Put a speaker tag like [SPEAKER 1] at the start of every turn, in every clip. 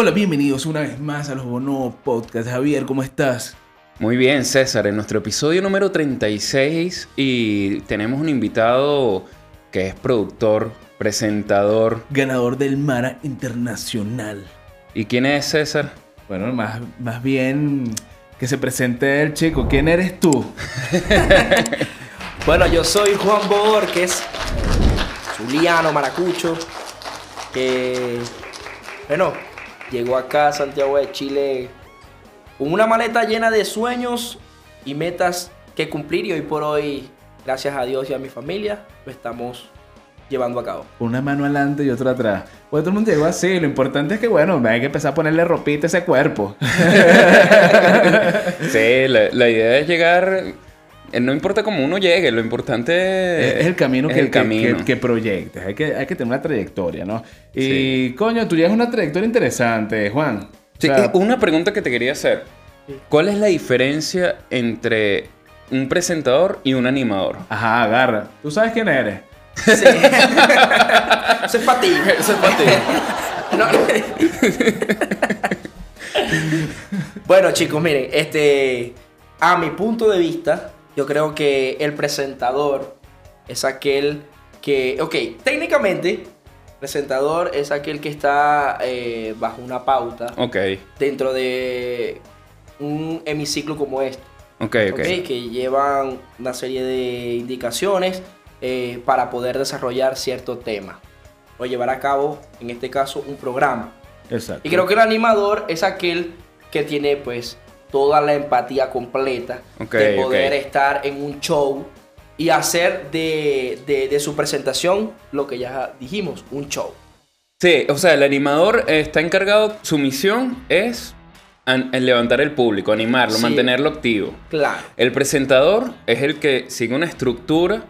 [SPEAKER 1] Hola, bienvenidos una vez más a los Bono Podcast. Javier, ¿cómo estás?
[SPEAKER 2] Muy bien, César, en nuestro episodio número 36 y tenemos un invitado que es productor, presentador.
[SPEAKER 1] Ganador del Mara Internacional.
[SPEAKER 2] ¿Y quién es César?
[SPEAKER 1] Bueno, más, más bien que se presente el chico. ¿Quién eres tú?
[SPEAKER 3] Bueno, yo soy Juan Bor, que es Zuliano, maracucho, que, bueno, llegó acá a Santiago de Chile con una maleta llena de sueños y metas que cumplir y hoy por hoy, gracias a Dios y a mi familia, lo estamos llevando a cabo.
[SPEAKER 1] Una mano adelante y otra atrás. Pues todo el mundo llegó así. Lo importante es que, bueno, hay que empezar a ponerle ropita a ese cuerpo.
[SPEAKER 2] Sí, la, la idea es llegar. Eh, No importa cómo uno llegue, lo importante
[SPEAKER 1] Es el camino,
[SPEAKER 2] es
[SPEAKER 1] que,
[SPEAKER 2] el
[SPEAKER 1] que-
[SPEAKER 2] camino.
[SPEAKER 1] que, que proyectes. Hay que, hay que tener una trayectoria, ¿no? Y, coño, tú llevas una trayectoria interesante, Juan. O
[SPEAKER 2] Sí,
[SPEAKER 1] sea,
[SPEAKER 2] una pregunta que te quería hacer. ¿Cuál es la diferencia entre un presentador y un animador?
[SPEAKER 1] Ajá, agarra. ¿Tú sabes quién eres?
[SPEAKER 3] Sí. Eso es para ti.
[SPEAKER 2] Eso es para ti.
[SPEAKER 3] No. bueno, chicos, miren, este, a mi punto de vista, yo creo que el presentador es aquel que, ok, técnicamente, presentador es aquel que está eh, bajo una pauta
[SPEAKER 2] Ok,
[SPEAKER 3] dentro de un hemiciclo como este.
[SPEAKER 2] ok, ok.
[SPEAKER 3] ¿ok? que llevan una serie de indicaciones eh, para poder desarrollar cierto tema o llevar a cabo, en este caso, un programa.
[SPEAKER 1] Exacto.
[SPEAKER 3] Y creo que el animador es aquel que tiene pues toda la empatía completa de poder estar en un show y hacer de, de- de su presentación lo que ya dijimos, un show.
[SPEAKER 2] Sí, o sea, el animador está encargado, su misión es an- levantar el público, animarlo,
[SPEAKER 3] Sí.
[SPEAKER 2] mantenerlo activo.
[SPEAKER 3] Claro.
[SPEAKER 2] El presentador es el que sigue una estructura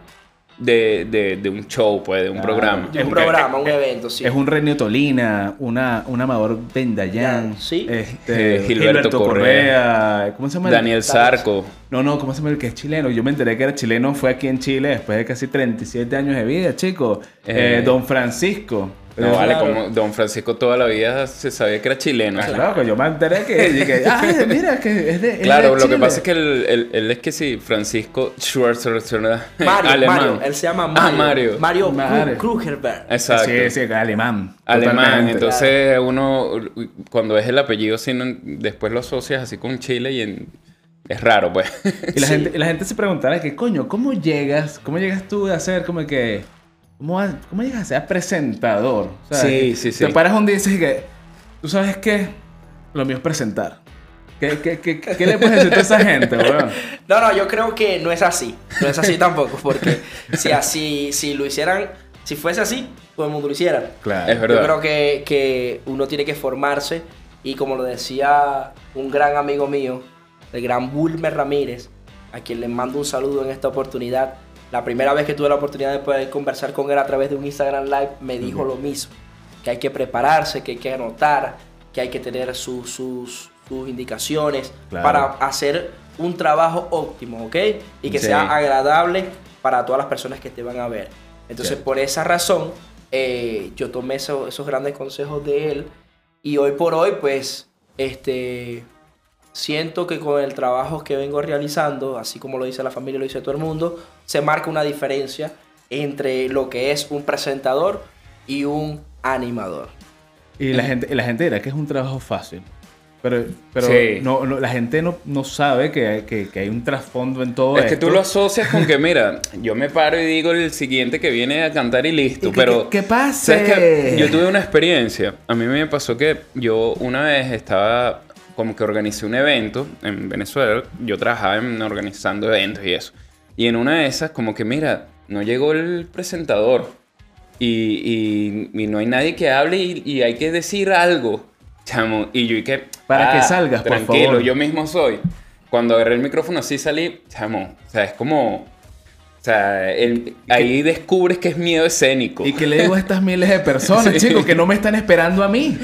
[SPEAKER 2] de, de- de un show, pues, de un programa.
[SPEAKER 3] De un
[SPEAKER 1] Es-
[SPEAKER 3] programa, un evento, sí.
[SPEAKER 1] Es un Renio Tolina, una, un Amador Bendayán,
[SPEAKER 3] sí.
[SPEAKER 1] este,
[SPEAKER 2] Eh, Gilberto
[SPEAKER 1] Correa, ¿cómo se llama? el-
[SPEAKER 2] Daniel Zarco.
[SPEAKER 1] No, no, ¿cómo se llama el que es chileno? Yo me enteré que era chileno, fue aquí en Chile después de casi 37 años de vida, chico. Eh,
[SPEAKER 2] Eh,
[SPEAKER 1] Don Francisco.
[SPEAKER 2] No, vale,
[SPEAKER 1] Claro.
[SPEAKER 2] como Don Francisco toda la vida se sabía que era chileno.
[SPEAKER 1] Ah, loco, yo me enteré que, ay, mira, que es de es
[SPEAKER 2] Claro,
[SPEAKER 1] de
[SPEAKER 2] lo que
[SPEAKER 1] Chile".
[SPEAKER 2] pasa es que él, él- él es que sí, Francisco Schwarzenegger,
[SPEAKER 3] Mario,
[SPEAKER 2] alemán.
[SPEAKER 3] Mario, él se llama
[SPEAKER 2] Ah,
[SPEAKER 3] Mario.
[SPEAKER 2] Mario.
[SPEAKER 3] Mario. Krugerberg.
[SPEAKER 2] Exacto.
[SPEAKER 1] Sí, sí, alemán.
[SPEAKER 2] Alemán,
[SPEAKER 1] totalmente.
[SPEAKER 2] entonces uno cuando es el apellido sí, no- después lo asocias así con Chile y en- es raro pues.
[SPEAKER 1] Y la,
[SPEAKER 3] Sí.
[SPEAKER 1] gente, y la gente se preguntará que, coño, ¿cómo llegas? ¿Cómo llegas tú a ser como que... ¿Cómo, cómo llegas a ser presentador? O sea,
[SPEAKER 2] Sí, sí, sí.
[SPEAKER 1] Te paras un día y dices que... ¿Tú sabes qué? Lo mío es presentar. ¿Qué, qué, qué, qué le puedes decir a esa gente, weón?
[SPEAKER 3] No, no, yo creo que no es así. No es así tampoco, porque si así, si lo hicieran, si fuese así, todo el mundo lo hiciera.
[SPEAKER 1] Claro.
[SPEAKER 2] Es verdad.
[SPEAKER 3] Yo creo que, que uno tiene que formarse y como lo decía un gran amigo mío, el gran Bulmer Ramírez, a quien le mando un saludo en esta oportunidad. La primera vez que tuve la oportunidad de poder conversar con él a través de un Instagram Live, me dijo lo mismo, que hay que prepararse, que hay que anotar, que hay que tener sus, sus, sus indicaciones
[SPEAKER 1] Claro.
[SPEAKER 3] para hacer un trabajo óptimo, ¿ok? Y que
[SPEAKER 2] Sí.
[SPEAKER 3] sea agradable para todas las personas que te van a ver. Entonces,
[SPEAKER 1] Sí.
[SPEAKER 3] por esa razón, eh, yo tomé eso- esos grandes consejos de él y hoy por hoy, pues, este, siento que con el trabajo que vengo realizando, así como lo dice la familia, lo dice todo el mundo, se marca una diferencia entre lo que es un presentador y un animador.
[SPEAKER 1] Y la gente, y la gente dirá que es un trabajo fácil. Pero, pero
[SPEAKER 2] Sí.
[SPEAKER 1] no, no- la gente no, no sabe que hay, que, que hay un trasfondo en todo
[SPEAKER 2] es que
[SPEAKER 1] esto.
[SPEAKER 2] tú lo asocias con que, mira, yo me paro y digo el siguiente que viene a cantar y listo,
[SPEAKER 1] ¿Y qué-
[SPEAKER 2] pero...
[SPEAKER 1] qué- qué?
[SPEAKER 2] Yo tuve una experiencia. A mí me pasó que yo una vez estaba como que organicé un evento en Venezuela. Yo trabajaba en organizando eventos y eso. Y en una de esas, como que, mira, no llegó el presentador. Y, y- y no hay nadie que hable y, y hay que decir algo. Chamo. Y yo y que...
[SPEAKER 1] Para que salgas, por
[SPEAKER 2] Tranquilo,
[SPEAKER 1] favor.
[SPEAKER 2] yo mismo soy. Cuando agarré el micrófono así salí, chamo. O sea, es como... O sea, el- ahí descubres que es miedo escénico.
[SPEAKER 1] ¿Y que le digo a estas miles de personas,
[SPEAKER 2] Sí.
[SPEAKER 1] chicos, que no me están esperando a mí?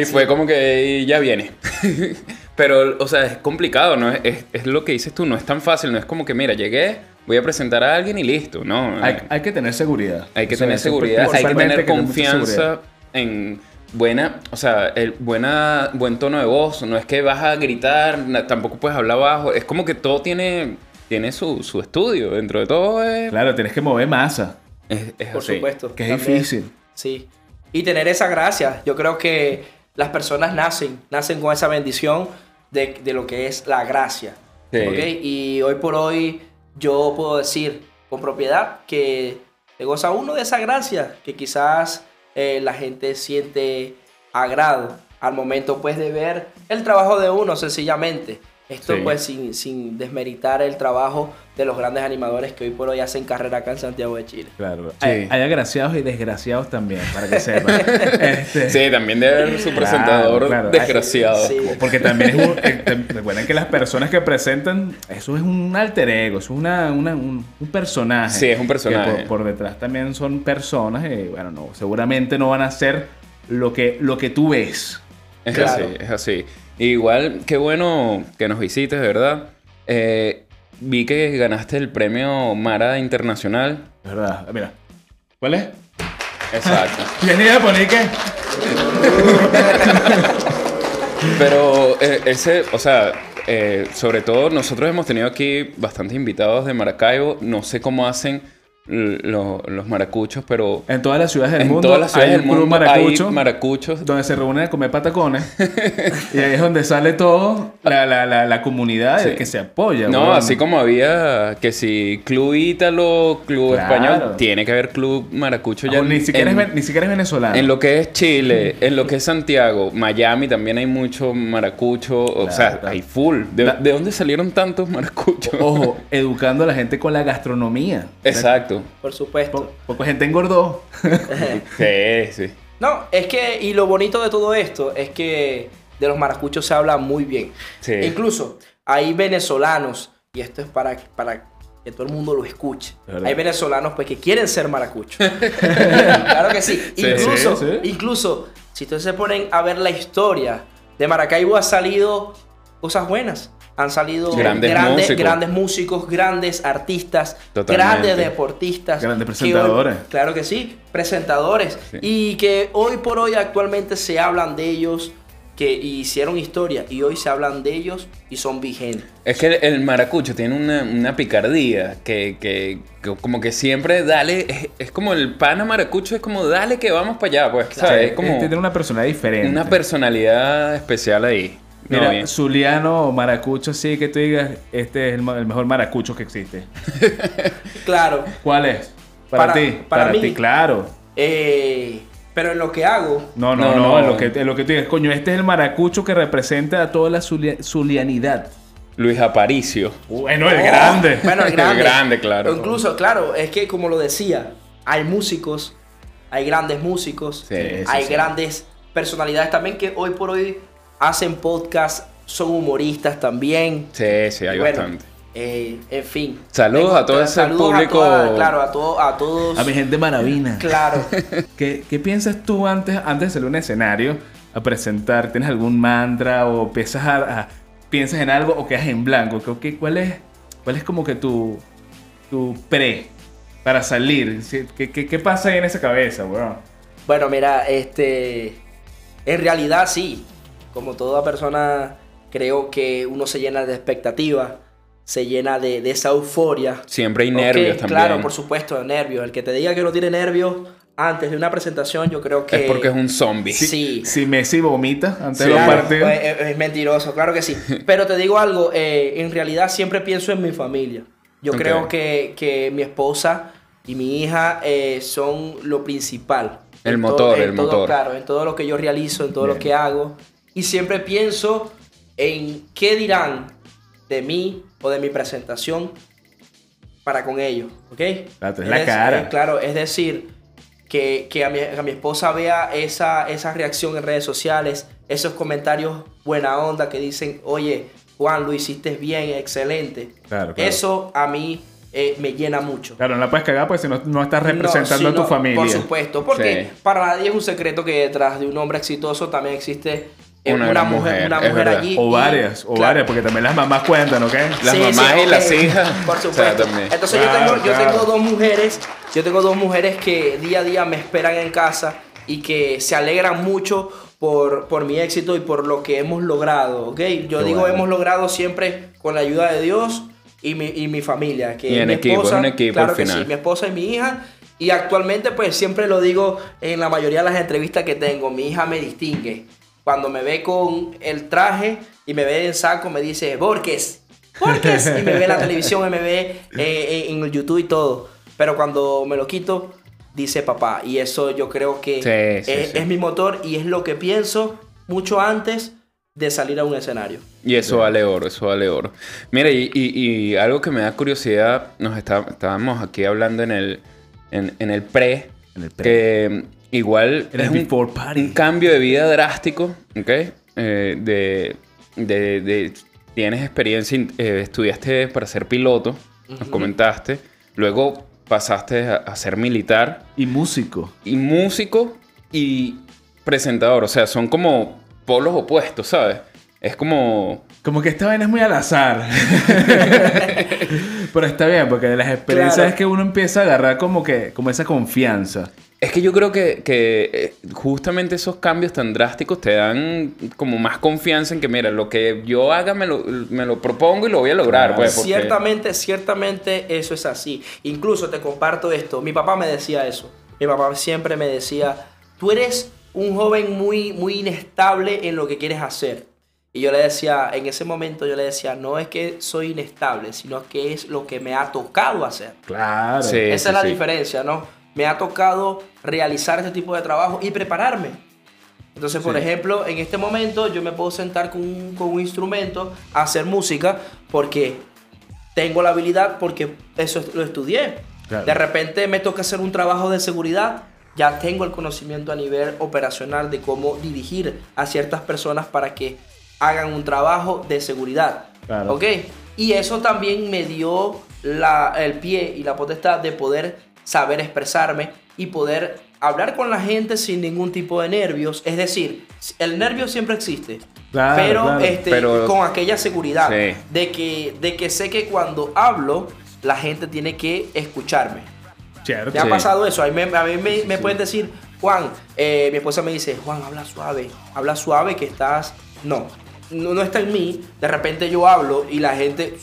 [SPEAKER 2] Y fue como que ya viene. Pero, o sea, es complicado, ¿no? Es, lo que dices tú, no es tan fácil, no es como que, mira, llegué, voy a presentar a alguien y listo, ¿no?
[SPEAKER 1] Hay, hay que tener seguridad.
[SPEAKER 2] Hay que
[SPEAKER 1] O sea,
[SPEAKER 2] tener seguridad, hay que tener
[SPEAKER 1] que
[SPEAKER 2] confianza en... buena, o sea, el buena, buen tono de voz, no es que vas a gritar, tampoco puedes hablar bajo, es como que todo tiene, tiene su, su estudio, dentro de todo es,
[SPEAKER 1] Claro, tienes que mover masa,
[SPEAKER 2] es, es
[SPEAKER 3] Por
[SPEAKER 2] así.
[SPEAKER 3] supuesto.
[SPEAKER 1] que es
[SPEAKER 3] también.
[SPEAKER 1] difícil.
[SPEAKER 3] Sí. Y tener esa gracia. Yo creo que las personas nacen, nacen con esa bendición de, de lo que es la gracia.
[SPEAKER 2] Sí.
[SPEAKER 3] ¿ok? Y hoy por hoy yo puedo decir con propiedad que te goza uno de esa gracia que quizás eh, la gente siente agrado al momento pues de ver el trabajo de uno sencillamente. Esto
[SPEAKER 2] Sí.
[SPEAKER 3] pues sin, sin desmeritar el trabajo de los grandes animadores que hoy por hoy hacen carrera acá en Santiago de Chile.
[SPEAKER 1] Claro.
[SPEAKER 2] Sí.
[SPEAKER 1] Hay, hay agraciados y desgraciados también, para que sepan. Este,
[SPEAKER 2] Sí, también debe haber su presentador
[SPEAKER 1] claro.
[SPEAKER 2] desgraciado.
[SPEAKER 3] Sí.
[SPEAKER 1] Porque también es un, eh, recuerden que las personas que presentan, eso es un alter ego, eso es una, una- un, un personaje.
[SPEAKER 2] Sí, es un personaje.
[SPEAKER 1] Que por, por detrás también son personas y bueno, no, seguramente no van a ser lo que, lo que tú ves.
[SPEAKER 2] Es
[SPEAKER 3] Claro.
[SPEAKER 2] así, es así. Igual, qué bueno que nos visites, verdad. Eh, vi que ganaste el premio Mara Internacional.
[SPEAKER 1] Verdad. Mira. ¿Cuál es?
[SPEAKER 2] Exacto.
[SPEAKER 1] ¿Tienes idea de poner qué?
[SPEAKER 2] Pero eh, ese, o sea, eh, sobre todo nosotros hemos tenido aquí bastantes invitados de Maracaibo. No sé cómo hacen lo- los maracuchos, pero
[SPEAKER 1] En todas las ciudades del
[SPEAKER 2] en
[SPEAKER 1] mundo
[SPEAKER 2] todas las ciudades
[SPEAKER 1] hay
[SPEAKER 2] del
[SPEAKER 1] un club
[SPEAKER 2] mundo
[SPEAKER 1] maracucho
[SPEAKER 2] hay maracuchos.
[SPEAKER 1] donde se reúnen a comer patacones y ahí es donde sale todo la, la, la, la comunidad
[SPEAKER 2] Sí.
[SPEAKER 1] que se apoya.
[SPEAKER 2] No, así como había que si club ítalo, club
[SPEAKER 1] Claro.
[SPEAKER 2] español, tiene que haber club maracucho ya
[SPEAKER 1] Ah, ni, siquiera
[SPEAKER 2] en-
[SPEAKER 1] es, ni siquiera es venezolano.
[SPEAKER 2] En lo que es Chile, en lo que es Santiago, Miami también hay mucho maracucho, o
[SPEAKER 1] Claro,
[SPEAKER 2] sea,
[SPEAKER 1] claro.
[SPEAKER 2] hay full. ¿De,
[SPEAKER 1] Da-
[SPEAKER 2] de dónde salieron tantos maracuchos?
[SPEAKER 1] Ojo, educando a la gente con la gastronomía.
[SPEAKER 2] Exacto.
[SPEAKER 3] Por supuesto.
[SPEAKER 1] Po- Poco gente engordó.
[SPEAKER 2] Sí, sí.
[SPEAKER 3] No, es que, y lo bonito de todo esto es que de los maracuchos se habla muy bien.
[SPEAKER 2] Sí.
[SPEAKER 3] Incluso hay venezolanos, y esto es para, para que todo el mundo lo escuche. Hay venezolanos pues que quieren ser maracuchos. claro que sí.
[SPEAKER 2] Sí,
[SPEAKER 3] incluso,
[SPEAKER 1] sí, sí.
[SPEAKER 3] incluso, si ustedes se ponen a ver la historia de Maracaibo, ha salido cosas buenas. Han salido
[SPEAKER 2] Grandes
[SPEAKER 3] grandes,
[SPEAKER 2] músicos.
[SPEAKER 3] grandes músicos, grandes artistas,
[SPEAKER 2] Totalmente.
[SPEAKER 3] grandes deportistas.
[SPEAKER 1] Grandes
[SPEAKER 3] que hoy-
[SPEAKER 1] presentadores.
[SPEAKER 3] claro que sí, presentadores.
[SPEAKER 2] Sí.
[SPEAKER 3] Y que hoy por hoy actualmente se hablan de ellos, que hicieron historia y hoy se hablan de ellos y son vigentes.
[SPEAKER 2] Es que el, el maracucho tiene una, una picardía que, que- que como que siempre dale, es, es como el pana maracucho, es como dale que vamos para allá, pues, ¿sabes? Es como
[SPEAKER 1] Este tiene una personalidad diferente.
[SPEAKER 2] una personalidad especial ahí. No,
[SPEAKER 1] Mira,
[SPEAKER 2] bien.
[SPEAKER 1] Zuliano o Maracucho, sí, que tú digas, este es el, mejor Maracucho que existe.
[SPEAKER 3] Claro,
[SPEAKER 1] ¿Cuál es? Para,
[SPEAKER 3] Para-
[SPEAKER 1] ti.
[SPEAKER 3] para
[SPEAKER 1] Para,
[SPEAKER 3] mí.
[SPEAKER 1] ti, claro.
[SPEAKER 3] eh, pero en lo que hago,
[SPEAKER 1] No, no,
[SPEAKER 2] No,
[SPEAKER 1] no,
[SPEAKER 2] no.
[SPEAKER 1] En, lo que, en lo que tú digas, coño, este es el Maracucho que representa a toda la zulia- zulianidad.
[SPEAKER 2] Luis Aparicio.
[SPEAKER 1] Bueno, el
[SPEAKER 3] Oh,
[SPEAKER 1] grande.
[SPEAKER 3] Bueno, el
[SPEAKER 2] El
[SPEAKER 3] grande.
[SPEAKER 2] grande, claro.
[SPEAKER 3] O incluso, claro, es que como lo decía, hay músicos, hay grandes músicos,
[SPEAKER 2] sí,
[SPEAKER 3] hay
[SPEAKER 1] sí.
[SPEAKER 3] grandes personalidades también que hoy por hoy hacen podcast, son humoristas también.
[SPEAKER 2] Sí, sí, hay
[SPEAKER 3] bueno,
[SPEAKER 2] bastante.
[SPEAKER 3] eh, en fin.
[SPEAKER 2] Saludos
[SPEAKER 3] Tengo-
[SPEAKER 2] a todo ese
[SPEAKER 3] a
[SPEAKER 2] público.
[SPEAKER 3] toda- claro, a, todo, a todos.
[SPEAKER 1] A mi gente maravina.
[SPEAKER 3] Claro.
[SPEAKER 1] ¿Qué, qué piensas tú antes, antes de salir a un escenario a presentar? ¿Tienes algún mantra o piensas, a- a- piensas en algo o quedas en blanco? ¿Qué- qué- cuál, es, ¿Cuál es como que tu, tu pre para salir? ¿Qué, qué, qué pasa ahí en esa cabeza, weón?
[SPEAKER 3] Bueno, mira, este. En realidad sí. Como toda persona, creo que uno se llena de expectativas, se llena de, de esa euforia.
[SPEAKER 2] Siempre hay nervios también.
[SPEAKER 3] Claro, por supuesto, nervios. El que te diga que no tiene nervios antes de una presentación, yo creo que.
[SPEAKER 2] Es porque es un zombie.
[SPEAKER 3] Sí.
[SPEAKER 1] Si Messi vomita antes
[SPEAKER 2] Sí.
[SPEAKER 1] de los
[SPEAKER 3] Claro,
[SPEAKER 1] partidos.
[SPEAKER 3] pues, es, es mentiroso, claro que sí. Pero te digo algo, eh, en realidad siempre pienso en mi familia. Yo
[SPEAKER 2] Ok.
[SPEAKER 3] creo que, que mi esposa y mi hija eh, son lo principal.
[SPEAKER 2] El motor,
[SPEAKER 3] en
[SPEAKER 2] el
[SPEAKER 3] todo,
[SPEAKER 2] motor.
[SPEAKER 3] Claro, en todo lo que yo realizo, en todo lo
[SPEAKER 1] Bien.
[SPEAKER 3] que hago. Y siempre pienso en qué dirán de mí o de mi presentación para con ellos, ¿ok?
[SPEAKER 1] Eres
[SPEAKER 3] Es
[SPEAKER 1] la cara.
[SPEAKER 3] claro, es decir, que, que a, mi, a mi esposa vea esa, esa reacción en redes sociales, esos comentarios buena onda que dicen, oye, Juan, lo hiciste bien, excelente.
[SPEAKER 1] Claro, claro.
[SPEAKER 3] Eso a mí eh, me llena mucho.
[SPEAKER 1] Claro, no la puedes cagar porque si no, no estás representando
[SPEAKER 3] No,
[SPEAKER 1] a tu
[SPEAKER 3] no,
[SPEAKER 1] familia.
[SPEAKER 3] Por supuesto, porque
[SPEAKER 2] Sí.
[SPEAKER 3] para nadie es un secreto que detrás de un hombre exitoso también existe
[SPEAKER 2] Una
[SPEAKER 3] una,
[SPEAKER 2] gran
[SPEAKER 3] mujer,
[SPEAKER 2] mujer,
[SPEAKER 3] una mujer allí.
[SPEAKER 1] O
[SPEAKER 3] y-
[SPEAKER 1] varias, o
[SPEAKER 3] claro.
[SPEAKER 1] varias, porque también las mamás cuentan, ¿ok?
[SPEAKER 2] Las
[SPEAKER 3] Sí,
[SPEAKER 2] mamás
[SPEAKER 3] sí,
[SPEAKER 2] y
[SPEAKER 3] ok.
[SPEAKER 2] las hijas.
[SPEAKER 3] Por
[SPEAKER 2] O sea,
[SPEAKER 3] supuesto.
[SPEAKER 2] también.
[SPEAKER 3] Entonces
[SPEAKER 1] Claro,
[SPEAKER 3] yo, tengo, yo
[SPEAKER 1] claro.
[SPEAKER 3] tengo dos mujeres, yo tengo dos mujeres que día a día me esperan en casa y que se alegran mucho por, por mi éxito y por lo que hemos logrado, ¿ok? Yo
[SPEAKER 1] Qué
[SPEAKER 3] digo
[SPEAKER 1] bueno.
[SPEAKER 3] hemos logrado siempre con la ayuda de Dios y mi, y mi familia, que
[SPEAKER 2] Y en
[SPEAKER 3] mi
[SPEAKER 2] equipo, es un equipo
[SPEAKER 3] claro
[SPEAKER 2] al
[SPEAKER 3] que
[SPEAKER 2] final.
[SPEAKER 3] sí, mi esposa y mi hija. Y actualmente, pues siempre lo digo en la mayoría de las entrevistas que tengo, mi hija me distingue. Cuando me ve con el traje y me ve en saco, me dice, Borges, Borges. Y me ve en la televisión, y me ve eh, en el YouTube y todo. Pero cuando me lo quito, dice papá. Y eso yo creo que
[SPEAKER 2] Sí, sí,
[SPEAKER 3] es,
[SPEAKER 2] sí.
[SPEAKER 3] es mi motor y es lo que pienso mucho antes de salir a un escenario.
[SPEAKER 2] Y eso vale oro, eso vale oro. Mira, y, y- y algo que me da curiosidad, nos está- estábamos aquí hablando en el, en, en el pre,
[SPEAKER 1] En el pre.
[SPEAKER 2] que igual es un, un cambio de vida drástico, ¿ok? Eh, de, de- de- tienes experiencia, eh, estudiaste para ser piloto, nos
[SPEAKER 3] Ujú.
[SPEAKER 2] comentaste, luego pasaste a, a ser militar
[SPEAKER 1] Y músico.
[SPEAKER 2] y músico y presentador, o sea, son como polos opuestos, ¿sabes? Es como
[SPEAKER 1] Como que esta vaina es muy al azar. Pero está bien, porque de las experiencias
[SPEAKER 3] Claro.
[SPEAKER 1] es que uno empieza a agarrar como que como esa confianza.
[SPEAKER 2] Es que yo creo que, que, eh, justamente esos cambios tan drásticos te dan como más confianza en que, mira, lo que yo haga me lo, me lo propongo y lo voy a lograr.
[SPEAKER 1] Claro.
[SPEAKER 2] Pues, porque-
[SPEAKER 3] Ciertamente, ciertamente eso es así. Incluso te comparto esto. Mi papá me decía eso. Mi papá siempre me decía, tú eres un joven muy, muy inestable en lo que quieres hacer. Y yo le decía, en ese momento yo le decía, no es que soy inestable, sino que es lo que me ha tocado hacer.
[SPEAKER 1] Claro.
[SPEAKER 2] Sí.
[SPEAKER 3] Esa es la
[SPEAKER 2] sí.
[SPEAKER 3] diferencia, ¿no? Me ha tocado realizar este tipo de trabajo y prepararme. Entonces, por
[SPEAKER 1] Sí.
[SPEAKER 3] ejemplo, en este momento yo me puedo sentar con un, con un instrumento a hacer música porque tengo la habilidad, porque eso lo estudié.
[SPEAKER 1] Claro.
[SPEAKER 3] De repente me toca hacer un trabajo de seguridad, ya tengo el conocimiento a nivel operacional de cómo dirigir a ciertas personas para que hagan un trabajo de seguridad.
[SPEAKER 1] Claro.
[SPEAKER 3] ¿Ok? Y eso también me dio la- el pie y la potestad de poder saber expresarme y poder hablar con la gente sin ningún tipo de nervios. Es decir, el nervio siempre existe.
[SPEAKER 1] Claro,
[SPEAKER 3] pero
[SPEAKER 1] claro.
[SPEAKER 3] este,
[SPEAKER 2] Pero-
[SPEAKER 3] con aquella seguridad
[SPEAKER 2] Sí.
[SPEAKER 3] de, que, de que sé que cuando hablo, la gente tiene que escucharme.
[SPEAKER 1] Cierto.
[SPEAKER 3] ¿Te ha
[SPEAKER 2] Sí.
[SPEAKER 3] pasado eso? A mí me, a mí me, me pueden decir, Juan, eh, mi esposa me dice, Juan, habla suave, habla suave que estás... No, no, no está en mí. De repente yo hablo y la gente...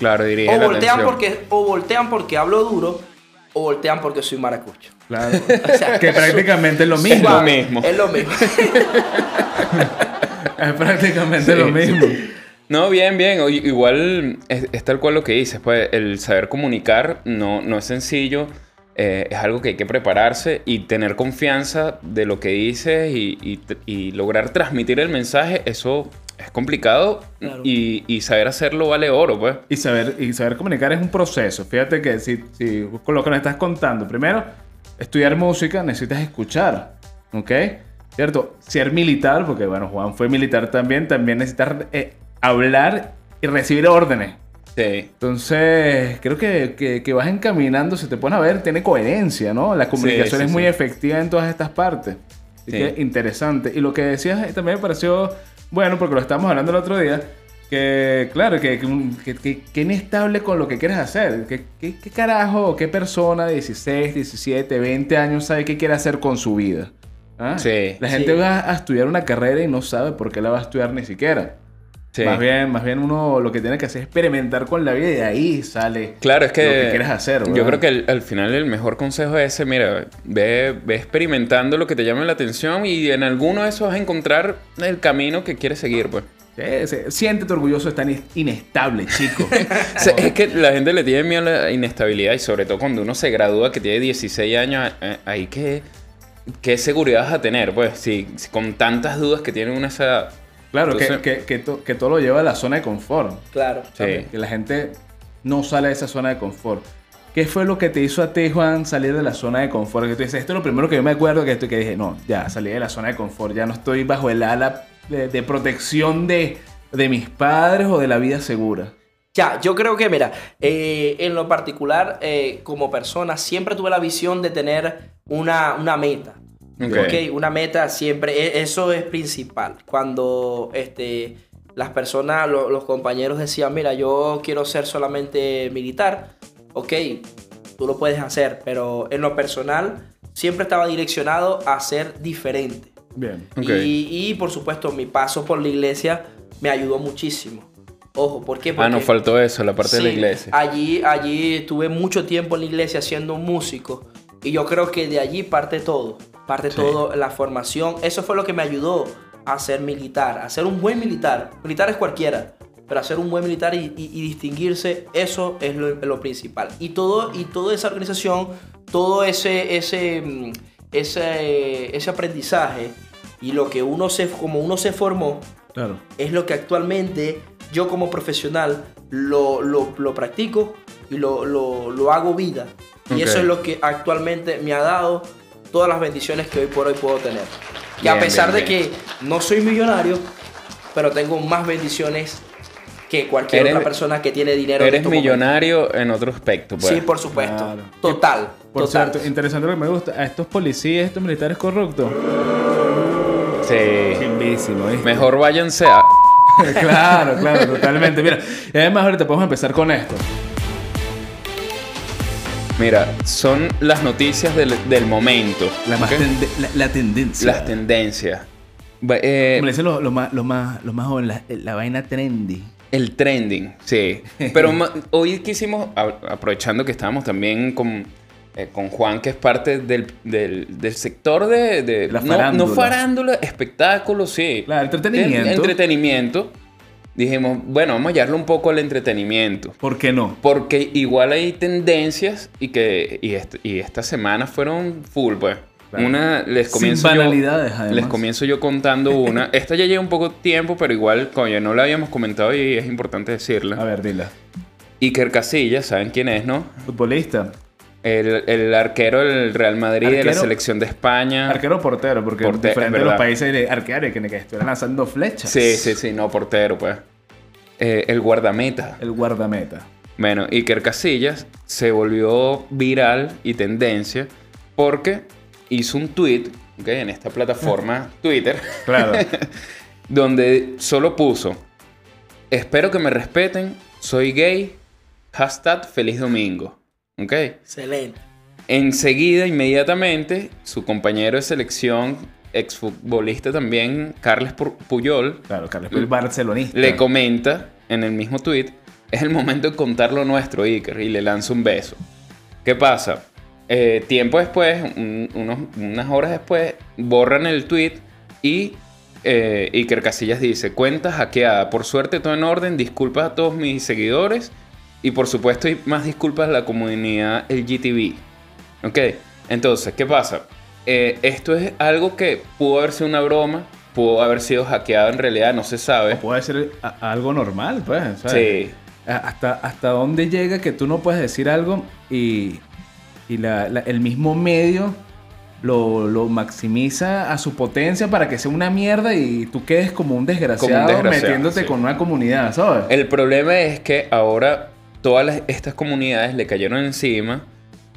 [SPEAKER 2] Claro, diría
[SPEAKER 3] O
[SPEAKER 2] la
[SPEAKER 3] voltean,
[SPEAKER 2] atención.
[SPEAKER 3] porque, o voltean porque hablo duro, o voltean porque soy maracucho.
[SPEAKER 1] Claro.
[SPEAKER 3] O sea,
[SPEAKER 1] que prácticamente es lo
[SPEAKER 2] Es
[SPEAKER 1] mismo.
[SPEAKER 2] lo mismo.
[SPEAKER 3] Es lo mismo.
[SPEAKER 1] Es prácticamente
[SPEAKER 2] Sí,
[SPEAKER 1] lo mismo.
[SPEAKER 2] No, bien, bien. Igual es, es tal cual lo que dices. Pues el saber comunicar no, no es sencillo. eh, es algo que hay que prepararse y tener confianza de lo que dices y, y- y lograr transmitir el mensaje. Eso es complicado
[SPEAKER 3] Claro.
[SPEAKER 2] y, y saber hacerlo vale oro, pues.
[SPEAKER 1] Y saber, y saber comunicar es un proceso. Fíjate que si, si con lo que nos estás contando, primero, estudiar música necesitas escuchar, ¿ok? ¿Cierto? Ser militar, porque bueno, Juan fue militar también, también necesitas eh, hablar y recibir órdenes.
[SPEAKER 2] Sí.
[SPEAKER 1] Entonces, creo que, que, que vas encaminando, si te pones a ver, tiene coherencia, ¿no? La comunicación
[SPEAKER 2] sí,
[SPEAKER 1] es muy efectiva en todas estas partes. Así
[SPEAKER 2] Sí.
[SPEAKER 1] que interesante. Y lo que decías eh, también me pareció bueno, porque lo estábamos hablando el otro día, que claro, que, que, que- que inestable con lo que quieres hacer. ¿Qué, qué, qué carajo, qué persona de 16, 17, 20 años sabe qué quiere hacer con su vida? ¿Ah?
[SPEAKER 2] Sí.
[SPEAKER 1] La gente
[SPEAKER 3] Sí.
[SPEAKER 1] va a estudiar una carrera y no sabe por qué la va a estudiar ni siquiera.
[SPEAKER 2] Sí.
[SPEAKER 1] Más bien, más bien uno lo que tiene que hacer es experimentar con la vida y de ahí sale
[SPEAKER 2] Claro, es que,
[SPEAKER 1] lo que quieres hacer.
[SPEAKER 2] yo
[SPEAKER 1] ¿verdad?
[SPEAKER 2] creo que el- al final el mejor consejo es ese, mira, ve, ve experimentando lo que te llame la atención y en alguno de esos vas a encontrar el camino que quieres seguir, pues.
[SPEAKER 1] Sí, sí. Siéntete orgulloso de estar in- inestable, chico.
[SPEAKER 2] Es que la gente le tiene miedo a la inestabilidad y sobre todo cuando uno se gradúa que tiene 16 años, eh, ahí que... ¿Qué seguridad vas a tener? Pues si, si con tantas dudas que tiene una esa.
[SPEAKER 1] Claro, que,
[SPEAKER 2] Entonces-
[SPEAKER 1] que, que, to- que todo lo lleva a la zona de confort.
[SPEAKER 3] Claro.
[SPEAKER 1] Que la gente no sale de esa zona de confort. ¿Qué fue lo que te hizo a ti, Juan, salir de la zona de confort? Que tú dices, esto es lo primero que yo me acuerdo que, esto- que dije, no, ya salí de la zona de confort, ya no estoy bajo el ala de, de protección de, de mis padres o de la vida segura.
[SPEAKER 3] Ya, yo creo que, mira, eh, en lo particular, eh, como persona, siempre tuve la visión de tener una, una meta.
[SPEAKER 2] Ok.
[SPEAKER 3] Ok, una meta siempre, e- eso es principal. Cuando este, las personas, lo- los compañeros decían, mira, yo quiero ser solamente militar, ok, tú lo puedes hacer, pero en lo personal siempre estaba direccionado a ser diferente.
[SPEAKER 1] Bien.
[SPEAKER 2] Ok.
[SPEAKER 3] Y, y, por supuesto, mi paso por la iglesia me ayudó muchísimo. Ojo, ¿por qué?
[SPEAKER 2] Ah,
[SPEAKER 3] Porque
[SPEAKER 2] nos faltó eso, la parte de la
[SPEAKER 3] Sí,
[SPEAKER 2] iglesia.
[SPEAKER 3] Allí, allí estuve mucho tiempo en la iglesia siendo un músico y yo creo que de allí parte todo, parte todo la formación. Eso fue lo que me ayudó a ser militar, a ser un buen militar. Militar es cualquiera, pero a ser un buen militar y, y- y distinguirse, eso es lo, lo principal. Y todo y toda esa organización, todo ese ese mm, ese, ese aprendizaje y lo que uno se como uno se formó
[SPEAKER 1] Claro.
[SPEAKER 3] es lo que actualmente yo como profesional lo, lo- lo practico y lo, lo- lo hago vida. Y eso es lo que actualmente me ha dado todas las bendiciones que hoy por hoy puedo tener. Que a pesar
[SPEAKER 2] bien,
[SPEAKER 3] de
[SPEAKER 2] bien.
[SPEAKER 3] que no soy millonario, pero tengo más bendiciones que cualquier
[SPEAKER 2] Eres-
[SPEAKER 3] otra persona que tiene dinero. en
[SPEAKER 2] Eres
[SPEAKER 3] momentos.
[SPEAKER 2] millonario en otro aspecto, pues.
[SPEAKER 3] Sí, por supuesto.
[SPEAKER 1] Claro.
[SPEAKER 3] Total.
[SPEAKER 1] Por
[SPEAKER 3] total.
[SPEAKER 1] cierto, interesante lo que me gusta. A estos policías, estos militares corruptos.
[SPEAKER 2] Sí.
[SPEAKER 1] Chimbísimo, ¿viste?
[SPEAKER 2] Mejor váyanse a...
[SPEAKER 1] claro, claro, totalmente. Mira, y además ahorita podemos empezar con esto.
[SPEAKER 2] Mira, son las noticias del, del momento.
[SPEAKER 1] La, más tende- la, la tendencia.
[SPEAKER 2] Las tendencias. Eh,
[SPEAKER 1] Como le dicen los, los más, los, más, los más jóvenes, la, la vaina trendy.
[SPEAKER 2] el trending, sí. Pero hoy quisimos, aprovechando que estábamos también con, eh, con Juan, que es parte del, del- del sector de... de-
[SPEAKER 1] La
[SPEAKER 2] no,
[SPEAKER 1] farándula.
[SPEAKER 2] no farándula, espectáculo, sí.
[SPEAKER 1] Claro, entretenimiento.
[SPEAKER 2] En- entretenimiento. Dijimos, bueno, vamos a hallarle un poco al entretenimiento.
[SPEAKER 1] ¿Por qué no?
[SPEAKER 2] Porque igual hay tendencias y que y, est- y esta semana fueron full, pues.
[SPEAKER 1] Claro.
[SPEAKER 2] Una, les
[SPEAKER 1] Sin
[SPEAKER 2] comienzo
[SPEAKER 1] banalidades,
[SPEAKER 2] yo,
[SPEAKER 1] además.
[SPEAKER 2] Les comienzo yo contando una. Esta ya lleva un poco tiempo, pero igual, coño, no la habíamos comentado y es importante
[SPEAKER 1] A
[SPEAKER 2] decirla.
[SPEAKER 1] ver, dila.
[SPEAKER 2] Iker Casillas, ¿saben quién es, no?
[SPEAKER 1] Futbolista.
[SPEAKER 2] El, el arquero del Real Madrid, de la selección de España.
[SPEAKER 1] Arquero o portero, porque
[SPEAKER 2] Porte-
[SPEAKER 1] diferente de los países de arquear que, que estuvieran lanzando flechas.
[SPEAKER 2] Sí, sí, sí, no, portero, pues. Eh, el guardameta.
[SPEAKER 1] El guardameta.
[SPEAKER 2] Bueno, Iker Casillas se volvió viral y tendencia porque hizo un tweet ¿ok? en esta plataforma Twitter
[SPEAKER 1] Claro.
[SPEAKER 2] donde solo puso espero que me respeten, soy gay, hashtag feliz domingo. ¿Ok?
[SPEAKER 3] Excelente.
[SPEAKER 2] Enseguida, inmediatamente, su compañero de selección, exfutbolista también, Carles Pu- Puyol,
[SPEAKER 1] claro, Carlos el barcelonista.
[SPEAKER 2] le comenta en el mismo tweet, es el momento de contar lo nuestro, Iker, y le lanza un beso. ¿Qué pasa? Eh, tiempo después, un- unos- unas horas después, borran el tweet y eh, Iker Casillas dice, cuenta hackeada, por suerte todo en orden, disculpas a todos mis seguidores y por supuesto y más disculpas a la comunidad LGTB. ¿Ok? Entonces, ¿qué pasa? Eh, esto es algo que pudo haber sido una broma, pudo haber sido hackeado en realidad, no se sabe.
[SPEAKER 1] O puede ser algo normal, pues. ¿sabes?
[SPEAKER 2] Sí.
[SPEAKER 1] Hasta, hasta dónde llega que tú no puedes decir algo y, y la- la- el mismo medio lo, lo maximiza a su potencia para que sea una mierda y tú quedes como un desgraciado,
[SPEAKER 2] desgraciado,
[SPEAKER 1] metiéndote
[SPEAKER 2] sí.
[SPEAKER 1] con una comunidad, ¿sabes?
[SPEAKER 2] El problema es que ahora todas las- estas comunidades le cayeron encima,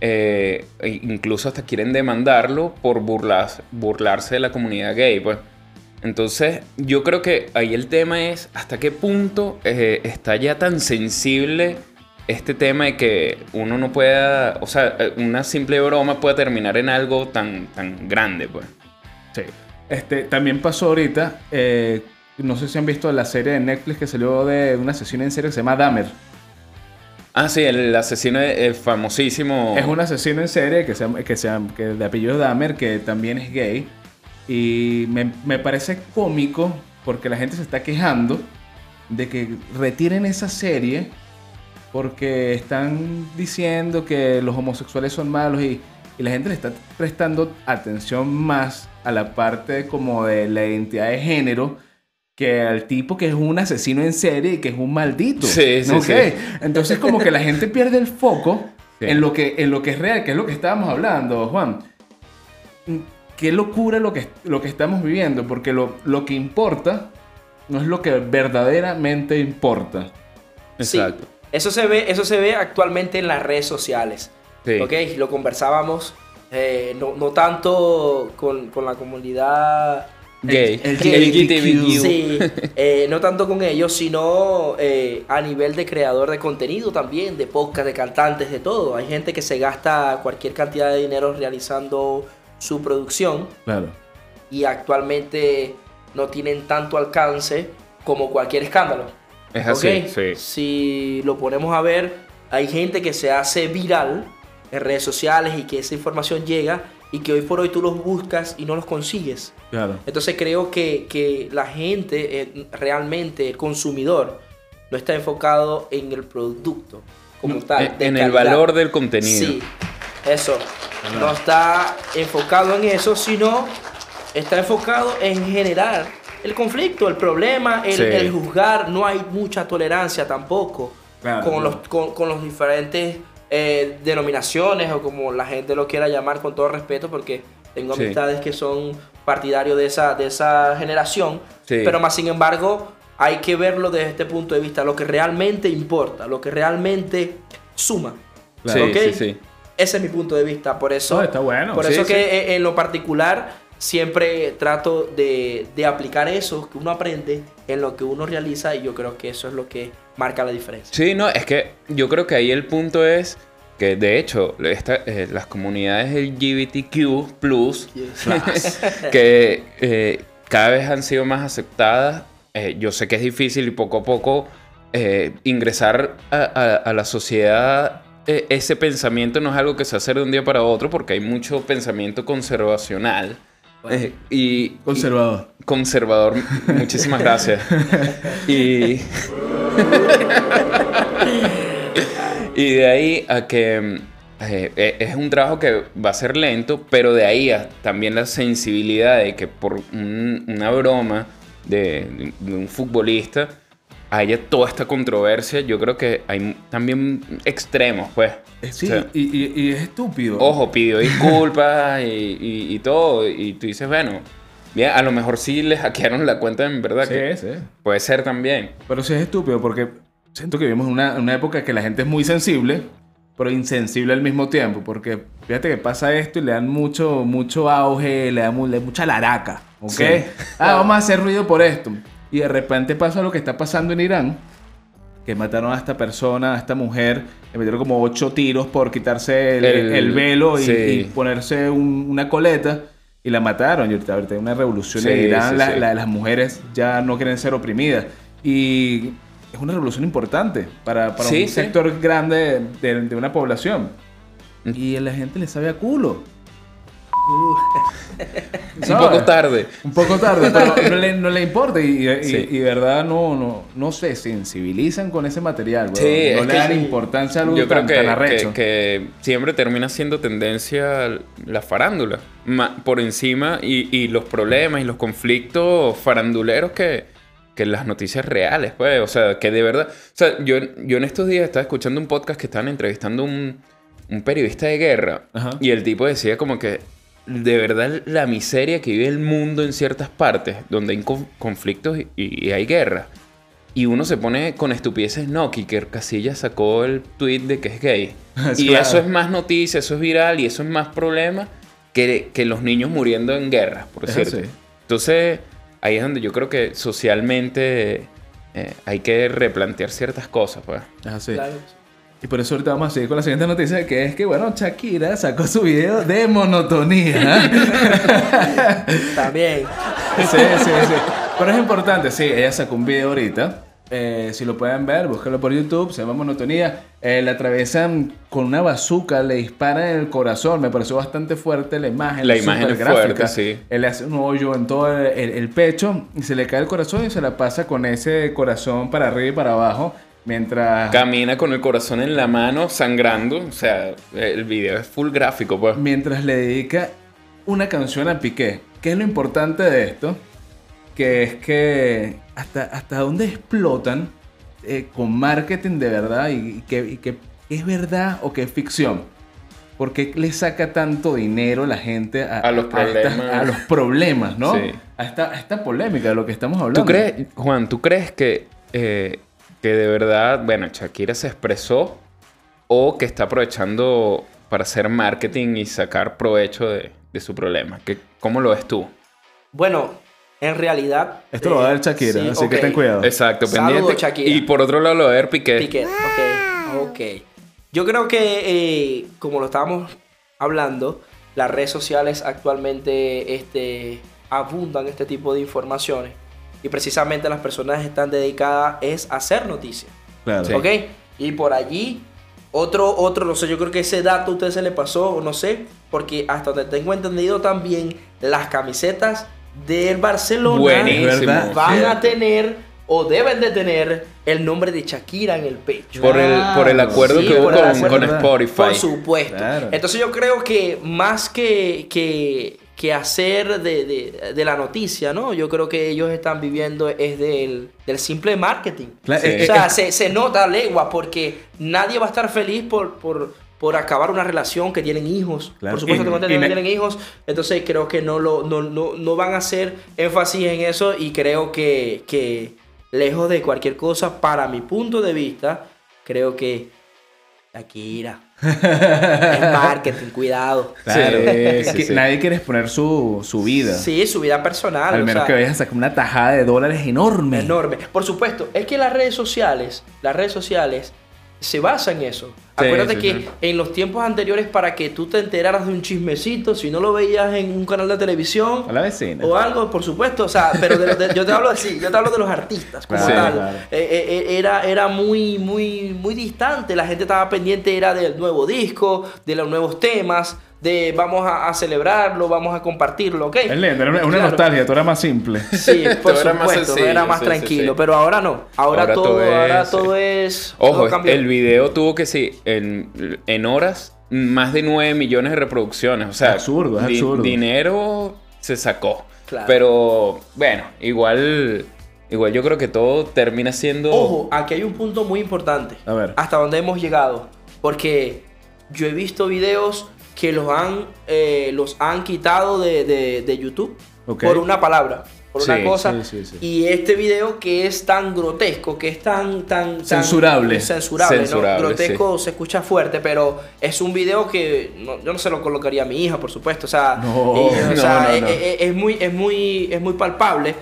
[SPEAKER 2] eh, e incluso hasta quieren demandarlo por burlas- burlarse de la comunidad gay, pues. Entonces, yo creo que ahí el tema es hasta qué punto eh, está ya tan sensible este tema de que uno no pueda, o sea, una simple broma pueda terminar en algo tan, tan grande, pues.
[SPEAKER 1] Sí. Este, también pasó ahorita, eh, no sé si han visto la serie de Netflix que salió de una sesión en serie que se llama Dahmer.
[SPEAKER 2] Ah, sí, el asesino es famosísimo.
[SPEAKER 1] Es un asesino en serie que se que se que de apellido Dahmer, que también es gay. Y me, me parece cómico porque la gente se está quejando de que retiren esa serie porque están diciendo que los homosexuales son malos y, y la gente le está prestando atención más a la parte como de la identidad de género que al tipo que es un asesino en serie y que es un maldito.
[SPEAKER 2] Sí, sí, sí.
[SPEAKER 1] Entonces como que la gente pierde el foco
[SPEAKER 2] Sí.
[SPEAKER 1] en, lo que, en lo que es real, que es lo que estábamos hablando, Juan. Qué locura lo que, lo que estamos viviendo, porque lo, lo que importa no es lo que verdaderamente importa.
[SPEAKER 2] Exacto.
[SPEAKER 3] Sí, eso se ve, eso se ve actualmente en las redes sociales.
[SPEAKER 2] Sí.
[SPEAKER 3] Ok, lo conversábamos eh, no, no tanto con, con la comunidad
[SPEAKER 2] Gay.
[SPEAKER 1] El-
[SPEAKER 3] Gay.
[SPEAKER 2] LGTBQ.
[SPEAKER 3] Sí, eh, no tanto con ellos, sino eh, a nivel de creador de contenido también, de podcast, de cantantes, de todo. Hay gente que se gasta cualquier cantidad de dinero realizando su producción
[SPEAKER 1] Claro.
[SPEAKER 3] y actualmente no tienen tanto alcance como cualquier escándalo.
[SPEAKER 2] Es así, sí.
[SPEAKER 3] Si lo ponemos a ver, hay gente que se hace viral en redes sociales y que esa información llega y que hoy por hoy tú los buscas y no los consigues.
[SPEAKER 1] Claro.
[SPEAKER 3] Entonces creo que, que la gente, eh, realmente el consumidor, no está enfocado en el producto como tal.
[SPEAKER 2] En, el valor del contenido.
[SPEAKER 3] Sí, eso. No está enfocado en eso, sino está enfocado en generar el conflicto, el problema, el,
[SPEAKER 2] Sí.
[SPEAKER 3] el juzgar. No hay mucha tolerancia tampoco
[SPEAKER 1] Claro,
[SPEAKER 3] con, los, con, con los diferentes eh, denominaciones o como la gente lo quiera llamar con todo respeto, porque tengo
[SPEAKER 2] Sí.
[SPEAKER 3] amistades que son partidarios de esa, de esa generación,
[SPEAKER 2] Sí.
[SPEAKER 3] pero más sin embargo hay que verlo desde este punto de vista, lo que realmente importa, lo que realmente suma.
[SPEAKER 2] Sí,
[SPEAKER 3] ¿ok?
[SPEAKER 2] sí, sí.
[SPEAKER 3] Ese es mi punto de vista, por eso,
[SPEAKER 1] No, está bueno.
[SPEAKER 3] por
[SPEAKER 2] Sí,
[SPEAKER 3] eso
[SPEAKER 2] sí.
[SPEAKER 3] que en lo particular siempre trato de, de aplicar eso que uno aprende en lo que uno realiza y yo creo que eso es lo que marca la diferencia.
[SPEAKER 2] Sí, no, es que yo creo que ahí el punto es que de hecho esta- eh, las comunidades LGBTQ que eh, cada vez han sido más aceptadas, eh, yo sé que es difícil y poco a poco eh, ingresar a, a- a la sociedad. eh, ese pensamiento no es algo que se hace de un día para otro porque hay mucho pensamiento conservacional eh, y,
[SPEAKER 1] Conservador.
[SPEAKER 2] Conservador, muchísimas gracias. y. y de ahí a que. eh, eh, es un trabajo que va a ser lento, pero de ahí a también la sensibilidad de que por un- una broma de, de un futbolista haya toda esta controversia. Yo creo que hay también extremos, pues.
[SPEAKER 1] Sí,
[SPEAKER 2] O sea,
[SPEAKER 1] y, y- y es estúpido.
[SPEAKER 2] Ojo, pidió disculpas y todo. Y tú dices, bueno, bien, a lo mejor sí les hackearon la cuenta en verdad. que
[SPEAKER 1] Sí, sí.
[SPEAKER 2] Puede ser también.
[SPEAKER 1] Pero sí es estúpido porque siento que vivimos en una, una época que la gente es muy sensible, pero insensible al mismo tiempo. Porque fíjate que pasa esto y le dan mucho, mucho auge, le dan, le dan mucha laraca. ¿Ok?
[SPEAKER 2] Sí.
[SPEAKER 1] Ah, vamos a hacer ruido por esto. Y de repente pasa lo que está pasando en Irán, que mataron a esta persona, a esta mujer, le metieron como ocho tiros por quitarse el,
[SPEAKER 2] El-
[SPEAKER 1] el velo y,
[SPEAKER 2] sí.
[SPEAKER 1] y ponerse un- una coleta. Y la mataron. Y ahorita, ahorita hay una revolución en
[SPEAKER 2] Sí,
[SPEAKER 1] Irán.
[SPEAKER 2] sí,
[SPEAKER 1] la-
[SPEAKER 2] sí.
[SPEAKER 1] la- las mujeres ya no quieren ser oprimidas. Y es una revolución importante para, para un sector grande de, de una población. Y a la gente le sabe a culo.
[SPEAKER 2] Un poco tarde.
[SPEAKER 1] Un poco tarde, pero no le, no le importa. Y, y,
[SPEAKER 2] Sí.
[SPEAKER 1] y verdad no, no, no se sensibilizan con ese material.
[SPEAKER 2] Sí,
[SPEAKER 1] no
[SPEAKER 2] es
[SPEAKER 1] le dan importancia a algo
[SPEAKER 2] Yo creo que,
[SPEAKER 1] tan arrecho.
[SPEAKER 2] que- que siempre termina siendo tendencia la farándula. por encima y, y los problemas y los conflictos faranduleros que, que las noticias reales, pues. O sea, que de verdad. O sea, yo, yo en estos días estaba escuchando un podcast que estaban entrevistando un, un periodista de guerra.
[SPEAKER 1] Ajá.
[SPEAKER 2] Y el tipo decía como que de verdad la miseria que vive el mundo en ciertas partes donde hay con- conflictos y, y hay guerra. Y uno se pone con estupideces, no, Kiker Casillas sacó el tweet de que es gay.
[SPEAKER 1] Sí,
[SPEAKER 2] y
[SPEAKER 1] claro.
[SPEAKER 2] eso es más noticia, eso es viral y eso es más problema que, que los niños muriendo en guerra, por
[SPEAKER 1] Es
[SPEAKER 2] cierto.
[SPEAKER 1] así.
[SPEAKER 2] Entonces, ahí es donde yo creo que socialmente eh, hay que replantear ciertas cosas, pues.
[SPEAKER 1] Es así.
[SPEAKER 3] Claro.
[SPEAKER 1] Y por eso ahorita vamos a seguir con la siguiente noticia, que es que, bueno, Shakira sacó su video de monotonía.
[SPEAKER 3] También.
[SPEAKER 1] sí, sí, sí. Pero es importante, sí, ella sacó un video ahorita. Eh, si lo pueden ver, búsquenlo por YouTube, se llama Monotonía. Eh, le atravesan con una bazooka, le disparan en el corazón. Me pareció bastante fuerte la imagen.
[SPEAKER 2] La imagen es
[SPEAKER 1] supergráfica.
[SPEAKER 2] fuerte, sí.
[SPEAKER 1] Él le hace un hoyo en todo el, el- el pecho y se le cae el corazón y se la pasa con ese corazón para arriba y para abajo. Mientras,
[SPEAKER 2] Camina con el corazón en la mano, sangrando. O sea, el video es full gráfico, pues.
[SPEAKER 1] mientras le dedica una canción a Piqué. ¿Qué es lo importante de esto? Que es que hasta, hasta dónde explotan eh, con marketing de verdad y, y que, y que es verdad o que es ficción. ¿Por qué le saca tanto dinero la gente a,
[SPEAKER 2] A los problemas.
[SPEAKER 1] a los problemas, ¿no?
[SPEAKER 2] Sí.
[SPEAKER 1] A, esta, a esta polémica de lo que estamos hablando.
[SPEAKER 2] ¿Tú crees, Juan, tú crees que, eh, que de verdad, bueno, Shakira se expresó o que está aprovechando para hacer marketing y sacar provecho de, de su problema? ¿Qué, ¿Cómo lo ves tú?
[SPEAKER 3] Bueno, en realidad...
[SPEAKER 1] Esto lo va a ver Shakira,
[SPEAKER 3] sí,
[SPEAKER 1] así que ten cuidado.
[SPEAKER 2] Exacto, pendiente.
[SPEAKER 3] Shakira.
[SPEAKER 2] Y por otro lado lo de ver Piqué.
[SPEAKER 3] Piquet, ok, ok. Yo creo que, eh, como lo estábamos hablando, las redes sociales actualmente este, abundan este tipo de informaciones y precisamente las personas están dedicadas es a hacer noticias,
[SPEAKER 1] Claro.
[SPEAKER 2] Sí.
[SPEAKER 3] ¿ok? Y por allí, otro, otro, no sé, yo creo que ese dato a usted se le pasó, o no sé, porque hasta donde tengo entendido también, las camisetas del Barcelona van a tener o deben de tener el nombre de Shakira en el pecho.
[SPEAKER 2] Por el, por el acuerdo
[SPEAKER 3] Sí,
[SPEAKER 2] que hubo con,
[SPEAKER 3] acuerdo,
[SPEAKER 2] con
[SPEAKER 1] ¿verdad?
[SPEAKER 2] Spotify.
[SPEAKER 3] Por supuesto.
[SPEAKER 1] Claro.
[SPEAKER 3] Entonces yo creo que más que, que, que hacer de, de- de la noticia, ¿no? Yo creo que ellos están viviendo es del, del simple marketing.
[SPEAKER 2] Sí.
[SPEAKER 3] O sea, se, se nota legua porque nadie va a estar feliz por, por, por acabar una relación que tienen hijos.
[SPEAKER 1] Claro.
[SPEAKER 3] Por supuesto,
[SPEAKER 1] Y- y
[SPEAKER 3] que
[SPEAKER 1] ne-
[SPEAKER 3] tienen hijos. Entonces creo que no, lo, no, no, no van a hacer énfasis en eso y creo que, que lejos de cualquier cosa, para mi punto de vista, creo que Shakira. Es marketing, cuidado.
[SPEAKER 1] Claro.
[SPEAKER 2] Sí,
[SPEAKER 1] Es
[SPEAKER 2] sí,
[SPEAKER 1] que
[SPEAKER 2] sí.
[SPEAKER 1] nadie quiere exponer su, su vida.
[SPEAKER 3] Sí, su vida personal.
[SPEAKER 1] Al
[SPEAKER 3] o
[SPEAKER 1] menos
[SPEAKER 3] sea,
[SPEAKER 1] que vayas a sacar una tajada de dólares enorme.
[SPEAKER 3] Enorme. Por supuesto, es que las redes sociales, las redes sociales se basan en eso.
[SPEAKER 2] Sí,
[SPEAKER 3] Acuérdate
[SPEAKER 2] sí,
[SPEAKER 3] que
[SPEAKER 2] sí.
[SPEAKER 3] en los tiempos anteriores para que tú te enteraras de un chismecito, si no lo veías en un canal de televisión
[SPEAKER 1] la vecina.
[SPEAKER 3] o algo, por supuesto, o sea, pero de- de- yo te hablo así, yo te hablo de los artistas como tal.
[SPEAKER 1] claro.
[SPEAKER 3] Eh, eh, eh, era, era muy, muy, muy distante. La gente estaba pendiente era del nuevo disco, de los nuevos temas, de vamos a, a celebrarlo, vamos a compartirlo, ¿ok?
[SPEAKER 1] Es lindo, era una,
[SPEAKER 3] Claro.
[SPEAKER 1] nostalgia, tú eras más simple.
[SPEAKER 3] Sí, por
[SPEAKER 2] Todo era más
[SPEAKER 3] supuesto,
[SPEAKER 2] sencillo,
[SPEAKER 3] era más
[SPEAKER 2] sí,
[SPEAKER 3] tranquilo,
[SPEAKER 2] sí.
[SPEAKER 3] pero ahora no. Ahora,
[SPEAKER 2] Ahora
[SPEAKER 3] todo,
[SPEAKER 2] todo es-
[SPEAKER 3] ahora todo es.
[SPEAKER 2] Ojo,
[SPEAKER 3] todo
[SPEAKER 2] el video tuvo que sí, en, en horas, más de 9 millones de reproducciones. O sea,
[SPEAKER 1] Absurdo, es absurdo.
[SPEAKER 2] dinero se sacó.
[SPEAKER 3] Claro.
[SPEAKER 2] Pero bueno, igual, igual yo creo que todo termina siendo.
[SPEAKER 3] Ojo, aquí hay un punto muy importante.
[SPEAKER 1] A ver.
[SPEAKER 3] Hasta donde hemos llegado. Porque yo he visto videos que los han, eh, los han quitado de, de- de YouTube por una palabra, por una cosa.
[SPEAKER 1] sí, sí, sí.
[SPEAKER 3] Y este video que es tan grotesco, que es tan... tan, tan-
[SPEAKER 1] Censurable.
[SPEAKER 3] Censurable, ¿no? Grotesco se escucha fuerte, pero es un video que no- yo no se lo colocaría a mi hija, por supuesto. O sea,
[SPEAKER 1] No,
[SPEAKER 3] o es- muy, es, muy, es muy palpable.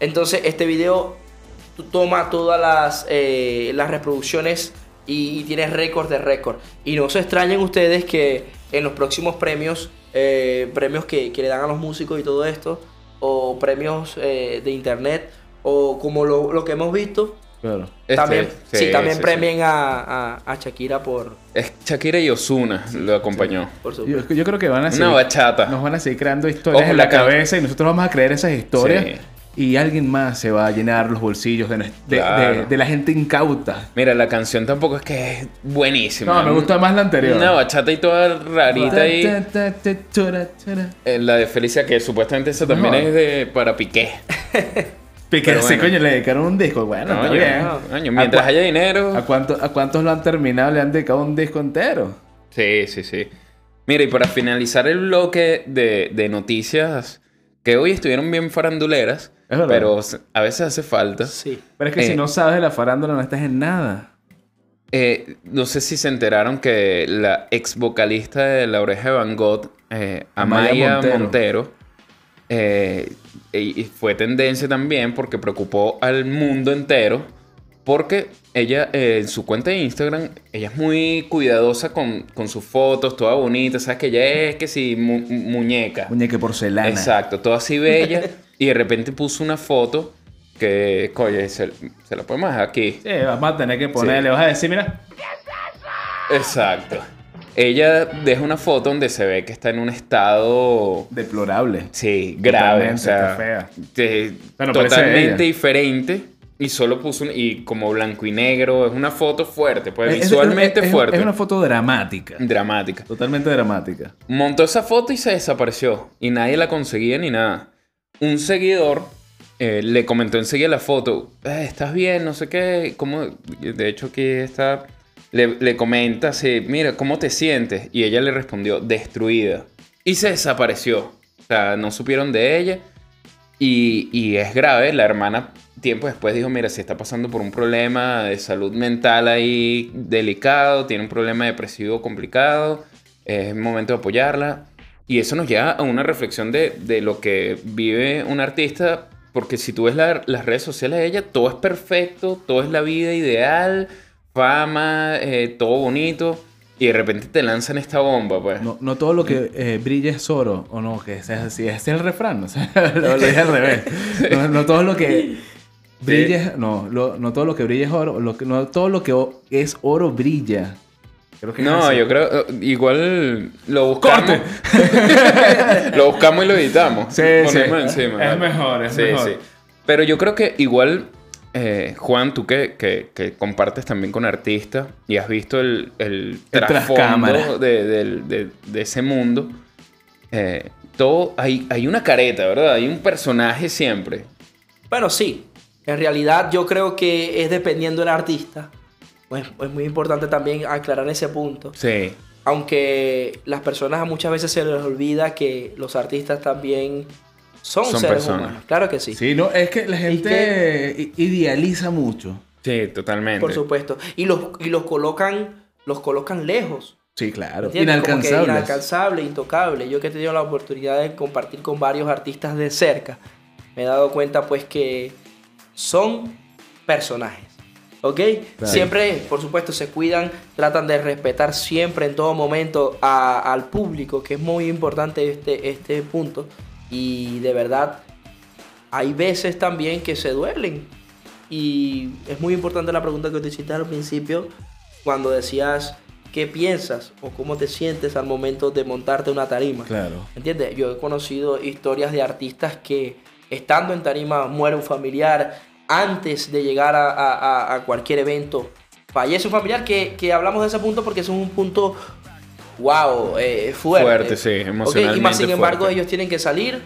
[SPEAKER 3] Entonces, este video toma todas las, eh, las reproducciones y, y tiene récord de récord. Y no se extrañen ustedes que en los próximos premios, eh, premios que, que le dan a los músicos y todo esto, o premios eh, de internet, o como lo, lo que hemos visto,
[SPEAKER 1] Claro.
[SPEAKER 2] Este,
[SPEAKER 3] también, sí, también
[SPEAKER 2] sí,
[SPEAKER 3] premien A, a, a Shakira por,
[SPEAKER 2] Es Shakira y Osuna lo acompañó.
[SPEAKER 3] por.
[SPEAKER 1] Yo, yo creo que van a seguir,
[SPEAKER 2] Una bachata.
[SPEAKER 1] nos van a seguir creando historias
[SPEAKER 2] Ojo,
[SPEAKER 1] en
[SPEAKER 2] la
[SPEAKER 1] la cabeza y nosotros vamos a creer esas historias. Y alguien más se va a llenar los bolsillos de, de-
[SPEAKER 2] Claro.
[SPEAKER 1] de- de la gente incauta.
[SPEAKER 2] Mira, la canción tampoco es que es buenísima.
[SPEAKER 1] No, me gusta más la anterior.
[SPEAKER 2] Una bachata y toda rarita y eh, la de Felicia, que supuestamente esa también es de para Piqué.
[SPEAKER 1] Piqué,
[SPEAKER 2] Pero
[SPEAKER 1] sí,
[SPEAKER 2] bueno.
[SPEAKER 1] coño, le dedicaron un disco. Bueno, está bien.
[SPEAKER 2] mientras
[SPEAKER 1] ¿A, cua-
[SPEAKER 2] haya dinero.
[SPEAKER 1] ¿a, cuánto- ¿A cuántos lo han terminado? Le han dedicado un disco entero.
[SPEAKER 2] Sí, sí, sí. Mira, y para finalizar el bloque de noticias que hoy estuvieron bien faranduleras,
[SPEAKER 1] Es verdad.
[SPEAKER 2] pero a veces hace falta.
[SPEAKER 3] Sí.
[SPEAKER 1] Pero es que
[SPEAKER 2] Eh.
[SPEAKER 1] si no sabes de la farándula no estás en nada.
[SPEAKER 2] Eh, no sé si se enteraron que la ex vocalista de La Oreja de Van Gogh, eh,
[SPEAKER 1] Amaya
[SPEAKER 2] Amaya
[SPEAKER 1] Montero.
[SPEAKER 2] Montero, eh, y y fue tendencia también porque preocupó al mundo entero. Porque ella, eh, en su cuenta de Instagram, ella es muy cuidadosa con, con sus fotos, toda bonita. ¿Sabes? Que ella es que si mu- muñeca.
[SPEAKER 1] Muñeca porcelana.
[SPEAKER 2] Exacto, toda así bella. y de repente puso una foto que, coño, se, se la podemos dejar aquí.
[SPEAKER 1] Sí, vamos a tener que ponerle. Vas a decir, mira.
[SPEAKER 2] Exacto. Ella deja una foto donde se ve que está en un estado,
[SPEAKER 1] Deplorable.
[SPEAKER 2] sí, grave,
[SPEAKER 1] Totalmente,
[SPEAKER 2] o sea,
[SPEAKER 1] está fea.
[SPEAKER 2] de-
[SPEAKER 1] Bueno,
[SPEAKER 2] totalmente diferente y solo puso un- y como blanco y negro, es una foto fuerte, pues
[SPEAKER 1] Es- es-
[SPEAKER 2] visualmente
[SPEAKER 1] es- es-
[SPEAKER 2] fuerte,
[SPEAKER 1] Es una foto dramática.
[SPEAKER 2] dramática.
[SPEAKER 1] Totalmente dramática.
[SPEAKER 2] Montó esa foto y se desapareció y nadie la conseguía ni nada. Un seguidor eh, le comentó enseguida la foto, "Eh, ¿estás bien? No sé qué, ¿cómo? De hecho aquí está, le, le comenta así, mira, ¿cómo te sientes? Y ella le respondió, destruida. Y se desapareció. O sea, no supieron de ella. Y, y es grave, la hermana tiempo después dijo, mira, si está pasando por un problema de salud mental ahí delicado, tiene un problema depresivo complicado, es momento de apoyarla. Y eso nos lleva a una reflexión de, de lo que vive un artista porque si tú ves la- las redes sociales de ella, todo es perfecto, todo es la vida ideal, fama, eh, todo bonito, y de repente te lanzan esta bomba, pues.
[SPEAKER 1] No, no todo lo que eh, brilla es oro, o no, que sea así. Ese es el refrán, o sea, lo, lo dije al revés. No, no todo lo que brilla es, no, lo- no todo lo que brilla es oro, lo no todo lo que es oro brilla. Creo que es
[SPEAKER 2] No, yo creo, igual lo buscamos. lo buscamos y lo editamos.
[SPEAKER 1] Sí,
[SPEAKER 2] Ponemos
[SPEAKER 1] sí.
[SPEAKER 2] encima,
[SPEAKER 1] Es
[SPEAKER 2] ¿vale?
[SPEAKER 1] mejor, es mejor.
[SPEAKER 2] Pero yo creo que igual, eh, Juan, tú que, que- que compartes también con artistas y has visto el, el trasfondo de, del- de- de ese mundo, eh, todo, hay, hay una careta, ¿verdad? Hay un personaje siempre.
[SPEAKER 3] Bueno, sí. En realidad yo creo que es dependiendo del artista. Pues es muy importante también aclarar ese punto.
[SPEAKER 2] Sí.
[SPEAKER 3] Aunque las personas muchas veces se les olvida que los artistas también son,
[SPEAKER 2] Son
[SPEAKER 3] seres
[SPEAKER 2] personas.
[SPEAKER 3] humanos. Claro que sí.
[SPEAKER 1] Sí, no, es que la gente idealiza mucho.
[SPEAKER 2] Sí, totalmente.
[SPEAKER 3] Por supuesto. Y los, y los colocan, los colocan lejos.
[SPEAKER 1] Sí, claro. Inalcanzables.
[SPEAKER 3] inalcanzable, intocable. Yo que he tenido la oportunidad de compartir con varios artistas de cerca, me he dado cuenta pues que son personajes. ¿Ok?
[SPEAKER 1] Claro.
[SPEAKER 3] Siempre, por supuesto, se cuidan, tratan de respetar siempre en todo momento a- al público, que es muy importante este, este punto. Y de verdad, hay veces también que se duelen. Y es muy importante la pregunta que te hiciste al principio, cuando decías qué piensas o cómo te sientes al momento de montarte una tarima.
[SPEAKER 1] Claro.
[SPEAKER 3] ¿Entiendes? Yo he conocido historias de artistas que estando en tarima muere un familiar antes de llegar a, a- a- a cualquier evento. Fallece un familiar que, que hablamos de ese punto porque es un punto, wow, eh, fuerte.
[SPEAKER 2] Fuerte, sí,
[SPEAKER 3] Ok, Y
[SPEAKER 2] emocionalmente
[SPEAKER 3] más sin embargo
[SPEAKER 2] fuerte.
[SPEAKER 3] ellos tienen que salir,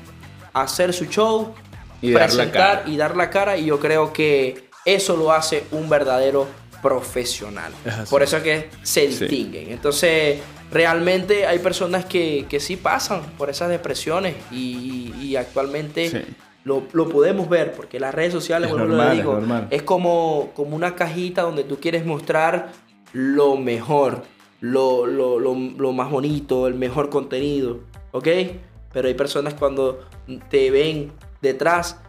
[SPEAKER 3] hacer su show,
[SPEAKER 2] Y
[SPEAKER 3] presentar y dar la cara y yo creo que eso lo hace un verdadero profesional.
[SPEAKER 1] Es.
[SPEAKER 3] Por eso es que se
[SPEAKER 2] Sí.
[SPEAKER 3] distinguen. Entonces, realmente hay personas que, que sí pasan por esas depresiones y, y actualmente
[SPEAKER 2] Sí.
[SPEAKER 3] Lo, lo podemos ver porque las redes sociales,
[SPEAKER 1] Es
[SPEAKER 3] lo
[SPEAKER 1] es
[SPEAKER 3] digo, es como, como una cajita donde tú quieres mostrar lo mejor, lo, lo, lo, lo más bonito, el mejor contenido, ¿ok? Pero hay personas cuando te ven detrás,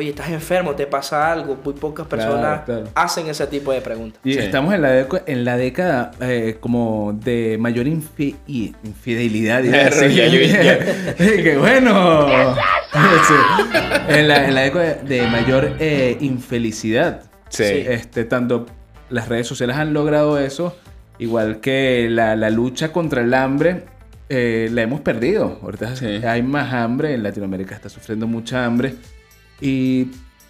[SPEAKER 3] oye, estás enfermo, te pasa algo, muy pocas
[SPEAKER 1] Claro,
[SPEAKER 3] personas
[SPEAKER 1] claro.
[SPEAKER 3] hacen ese tipo de preguntas.
[SPEAKER 1] Y
[SPEAKER 2] Sí.
[SPEAKER 1] estamos en la, en la década eh, como de mayor infi- y- infidelidad. ¡Qué bueno! Sí. En, la, en la década de mayor eh, infelicidad.
[SPEAKER 2] Sí.
[SPEAKER 3] Sí.
[SPEAKER 1] Este, tanto las redes sociales han logrado eso, igual que la, la lucha contra el hambre, eh, la hemos perdido. Ahorita
[SPEAKER 2] Sí.
[SPEAKER 1] hay más hambre, en Latinoamérica está sufriendo mucha hambre. Y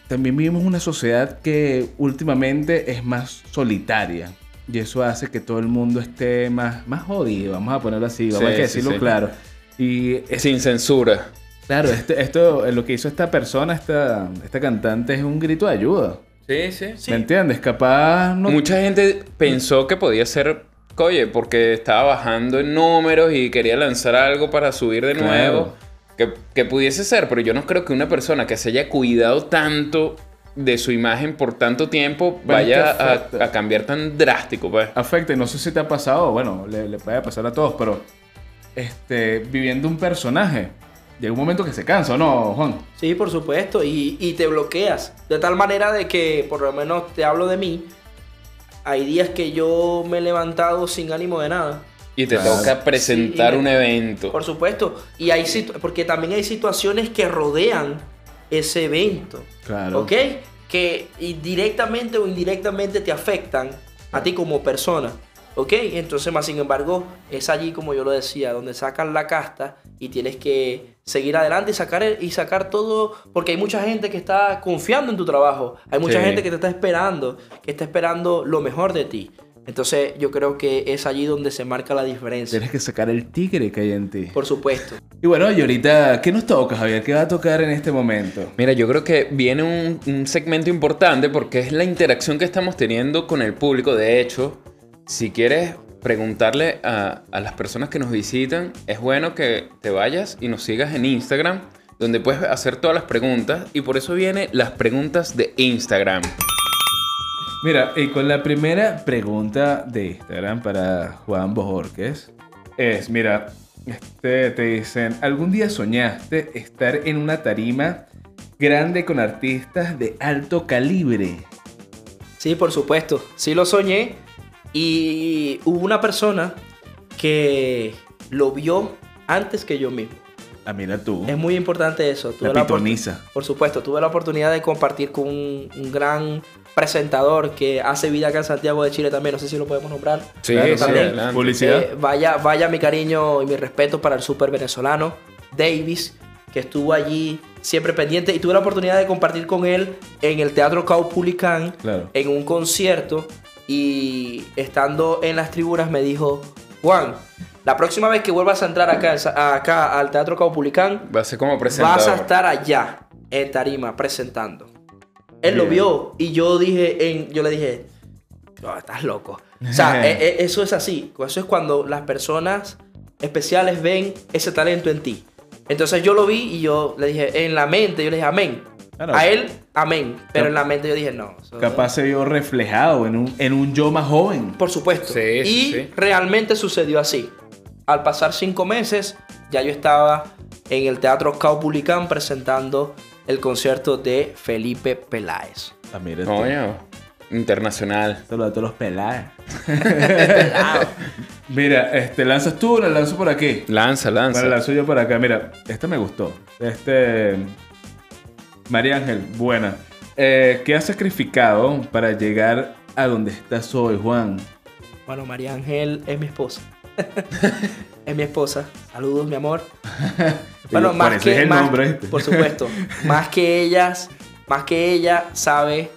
[SPEAKER 1] también vivimos una sociedad que últimamente es más solitaria. Y eso hace que todo el mundo esté más, más jodido, vamos a ponerlo así, vamos
[SPEAKER 2] Sí,
[SPEAKER 1] a
[SPEAKER 2] sí,
[SPEAKER 1] decirlo
[SPEAKER 2] sí.
[SPEAKER 1] claro. Y es-
[SPEAKER 2] Sin censura.
[SPEAKER 1] claro, este- esto, lo que hizo esta persona, esta, esta cantante, es un grito de ayuda.
[SPEAKER 2] Sí, sí.
[SPEAKER 3] Sí.
[SPEAKER 1] ¿Me entiendes? Capaz no.
[SPEAKER 2] Mucha gente pensó que podía ser, oye, porque estaba bajando en números y quería lanzar algo para subir de
[SPEAKER 1] Claro.
[SPEAKER 2] nuevo. Que, que pudiese ser, pero yo no creo que una persona que se haya cuidado tanto de su imagen por tanto tiempo
[SPEAKER 1] Bueno,
[SPEAKER 2] vaya a, a cambiar tan drástico, pues.
[SPEAKER 1] afecta. Y no sé si te ha pasado, bueno, le, le puede pasar a todos, pero este, viviendo un personaje, llega un momento que se cansa, ¿o no, Juan?
[SPEAKER 3] Sí, por supuesto, y, y te bloqueas. De tal manera de que, por lo menos te hablo de mí, hay días que yo me he levantado sin ánimo de nada.
[SPEAKER 2] Y te
[SPEAKER 1] Claro.
[SPEAKER 2] toca presentar
[SPEAKER 3] Sí,
[SPEAKER 2] un evento.
[SPEAKER 3] Por supuesto. Y hay situ- porque también hay situaciones que rodean ese evento.
[SPEAKER 1] Claro.
[SPEAKER 3] ¿Ok? Que directamente o indirectamente te afectan a ti como persona. ¿Ok? Entonces, más sin embargo, es allí, como yo lo decía, donde sacan la casta y tienes que seguir adelante y sacar, el- y sacar todo. Porque hay mucha gente que está confiando en tu trabajo. Hay mucha
[SPEAKER 2] Sí.
[SPEAKER 3] gente que te está esperando, que está esperando lo mejor de ti. Entonces, yo creo que es allí donde se marca la diferencia.
[SPEAKER 1] Tienes que sacar el tigre que hay en ti.
[SPEAKER 3] Por supuesto.
[SPEAKER 1] Y bueno, y ahorita, ¿qué nos toca, Javier? ¿Qué va a tocar en este momento?
[SPEAKER 2] Mira, yo creo que viene un, un segmento importante porque es la interacción que estamos teniendo con el público. De hecho, si quieres preguntarle a, a las personas que nos visitan, es bueno que te vayas y nos sigas en Instagram, donde puedes hacer todas las preguntas. Y por eso vienen las preguntas de Instagram.
[SPEAKER 1] Mira, y con la primera pregunta de Instagram para Juan Bojorques es, mira, este, te dicen, ¿algún día soñaste estar en una tarima grande con artistas de alto calibre.
[SPEAKER 3] Sí, por supuesto. Sí lo soñé. Y hubo una persona que lo vio antes que yo mismo.
[SPEAKER 1] Ah, mira tú.
[SPEAKER 3] Es muy importante eso.
[SPEAKER 1] La pitoniza.
[SPEAKER 3] Por supuesto, tuve la oportunidad de compartir con un, un gran presentador que hace vida acá en Santiago de Chile también. No sé si lo podemos nombrar.
[SPEAKER 2] Sí,
[SPEAKER 1] Claro,
[SPEAKER 2] sí,
[SPEAKER 3] también.
[SPEAKER 2] adelante.
[SPEAKER 1] Publicidad.
[SPEAKER 3] Eh, vaya, vaya mi cariño y mi respeto para el super venezolano Davis, que estuvo allí siempre pendiente. Y tuve la oportunidad de compartir con él en el Teatro Caupulicán,
[SPEAKER 1] Claro.
[SPEAKER 3] en un concierto. Y estando en las tribunas me dijo, Juan, la próxima vez que vuelvas a entrar acá, acá al Teatro Caupulicán,
[SPEAKER 2] Va a ser como
[SPEAKER 3] vas a estar allá en Tarima presentando. Él lo
[SPEAKER 1] Bien.
[SPEAKER 3] vio y yo dije, en, yo le dije, no, estás loco. O sea, e- e- eso es así. Eso es cuando las personas especiales ven ese talento en ti. Entonces yo lo vi y yo le dije, en la mente, yo le dije, amén.
[SPEAKER 1] Claro.
[SPEAKER 3] A él, amén. Pero
[SPEAKER 1] Cap-
[SPEAKER 3] en la mente yo dije, no.
[SPEAKER 1] Capaz se vio reflejado en un, en un yo más joven.
[SPEAKER 3] Por supuesto.
[SPEAKER 2] Sí,
[SPEAKER 3] y
[SPEAKER 2] sí, sí.
[SPEAKER 3] realmente sucedió así. Al pasar cinco meses, ya yo estaba en el Teatro Caupulicán presentando el concierto de Felipe Peláez.
[SPEAKER 1] Ah, mira tú.
[SPEAKER 2] Coño, internacional.
[SPEAKER 1] Saludos a todos los pelados. Mira, este, ¿lanzas tú o la lanzo por aquí?
[SPEAKER 2] Lanza, lanza.
[SPEAKER 1] Bueno, lanzo yo por acá. Mira, esta me gustó. Este. María Ángel, buena. Eh, ¿Qué has sacrificado para llegar a donde estás hoy, Juan?
[SPEAKER 3] Bueno, María Ángel es mi esposa. es mi esposa. Saludos, mi amor. Bueno, más que
[SPEAKER 1] es el
[SPEAKER 3] más-
[SPEAKER 1] nombre, ¿viste?
[SPEAKER 3] por supuesto, más que ellas, más que ella sabe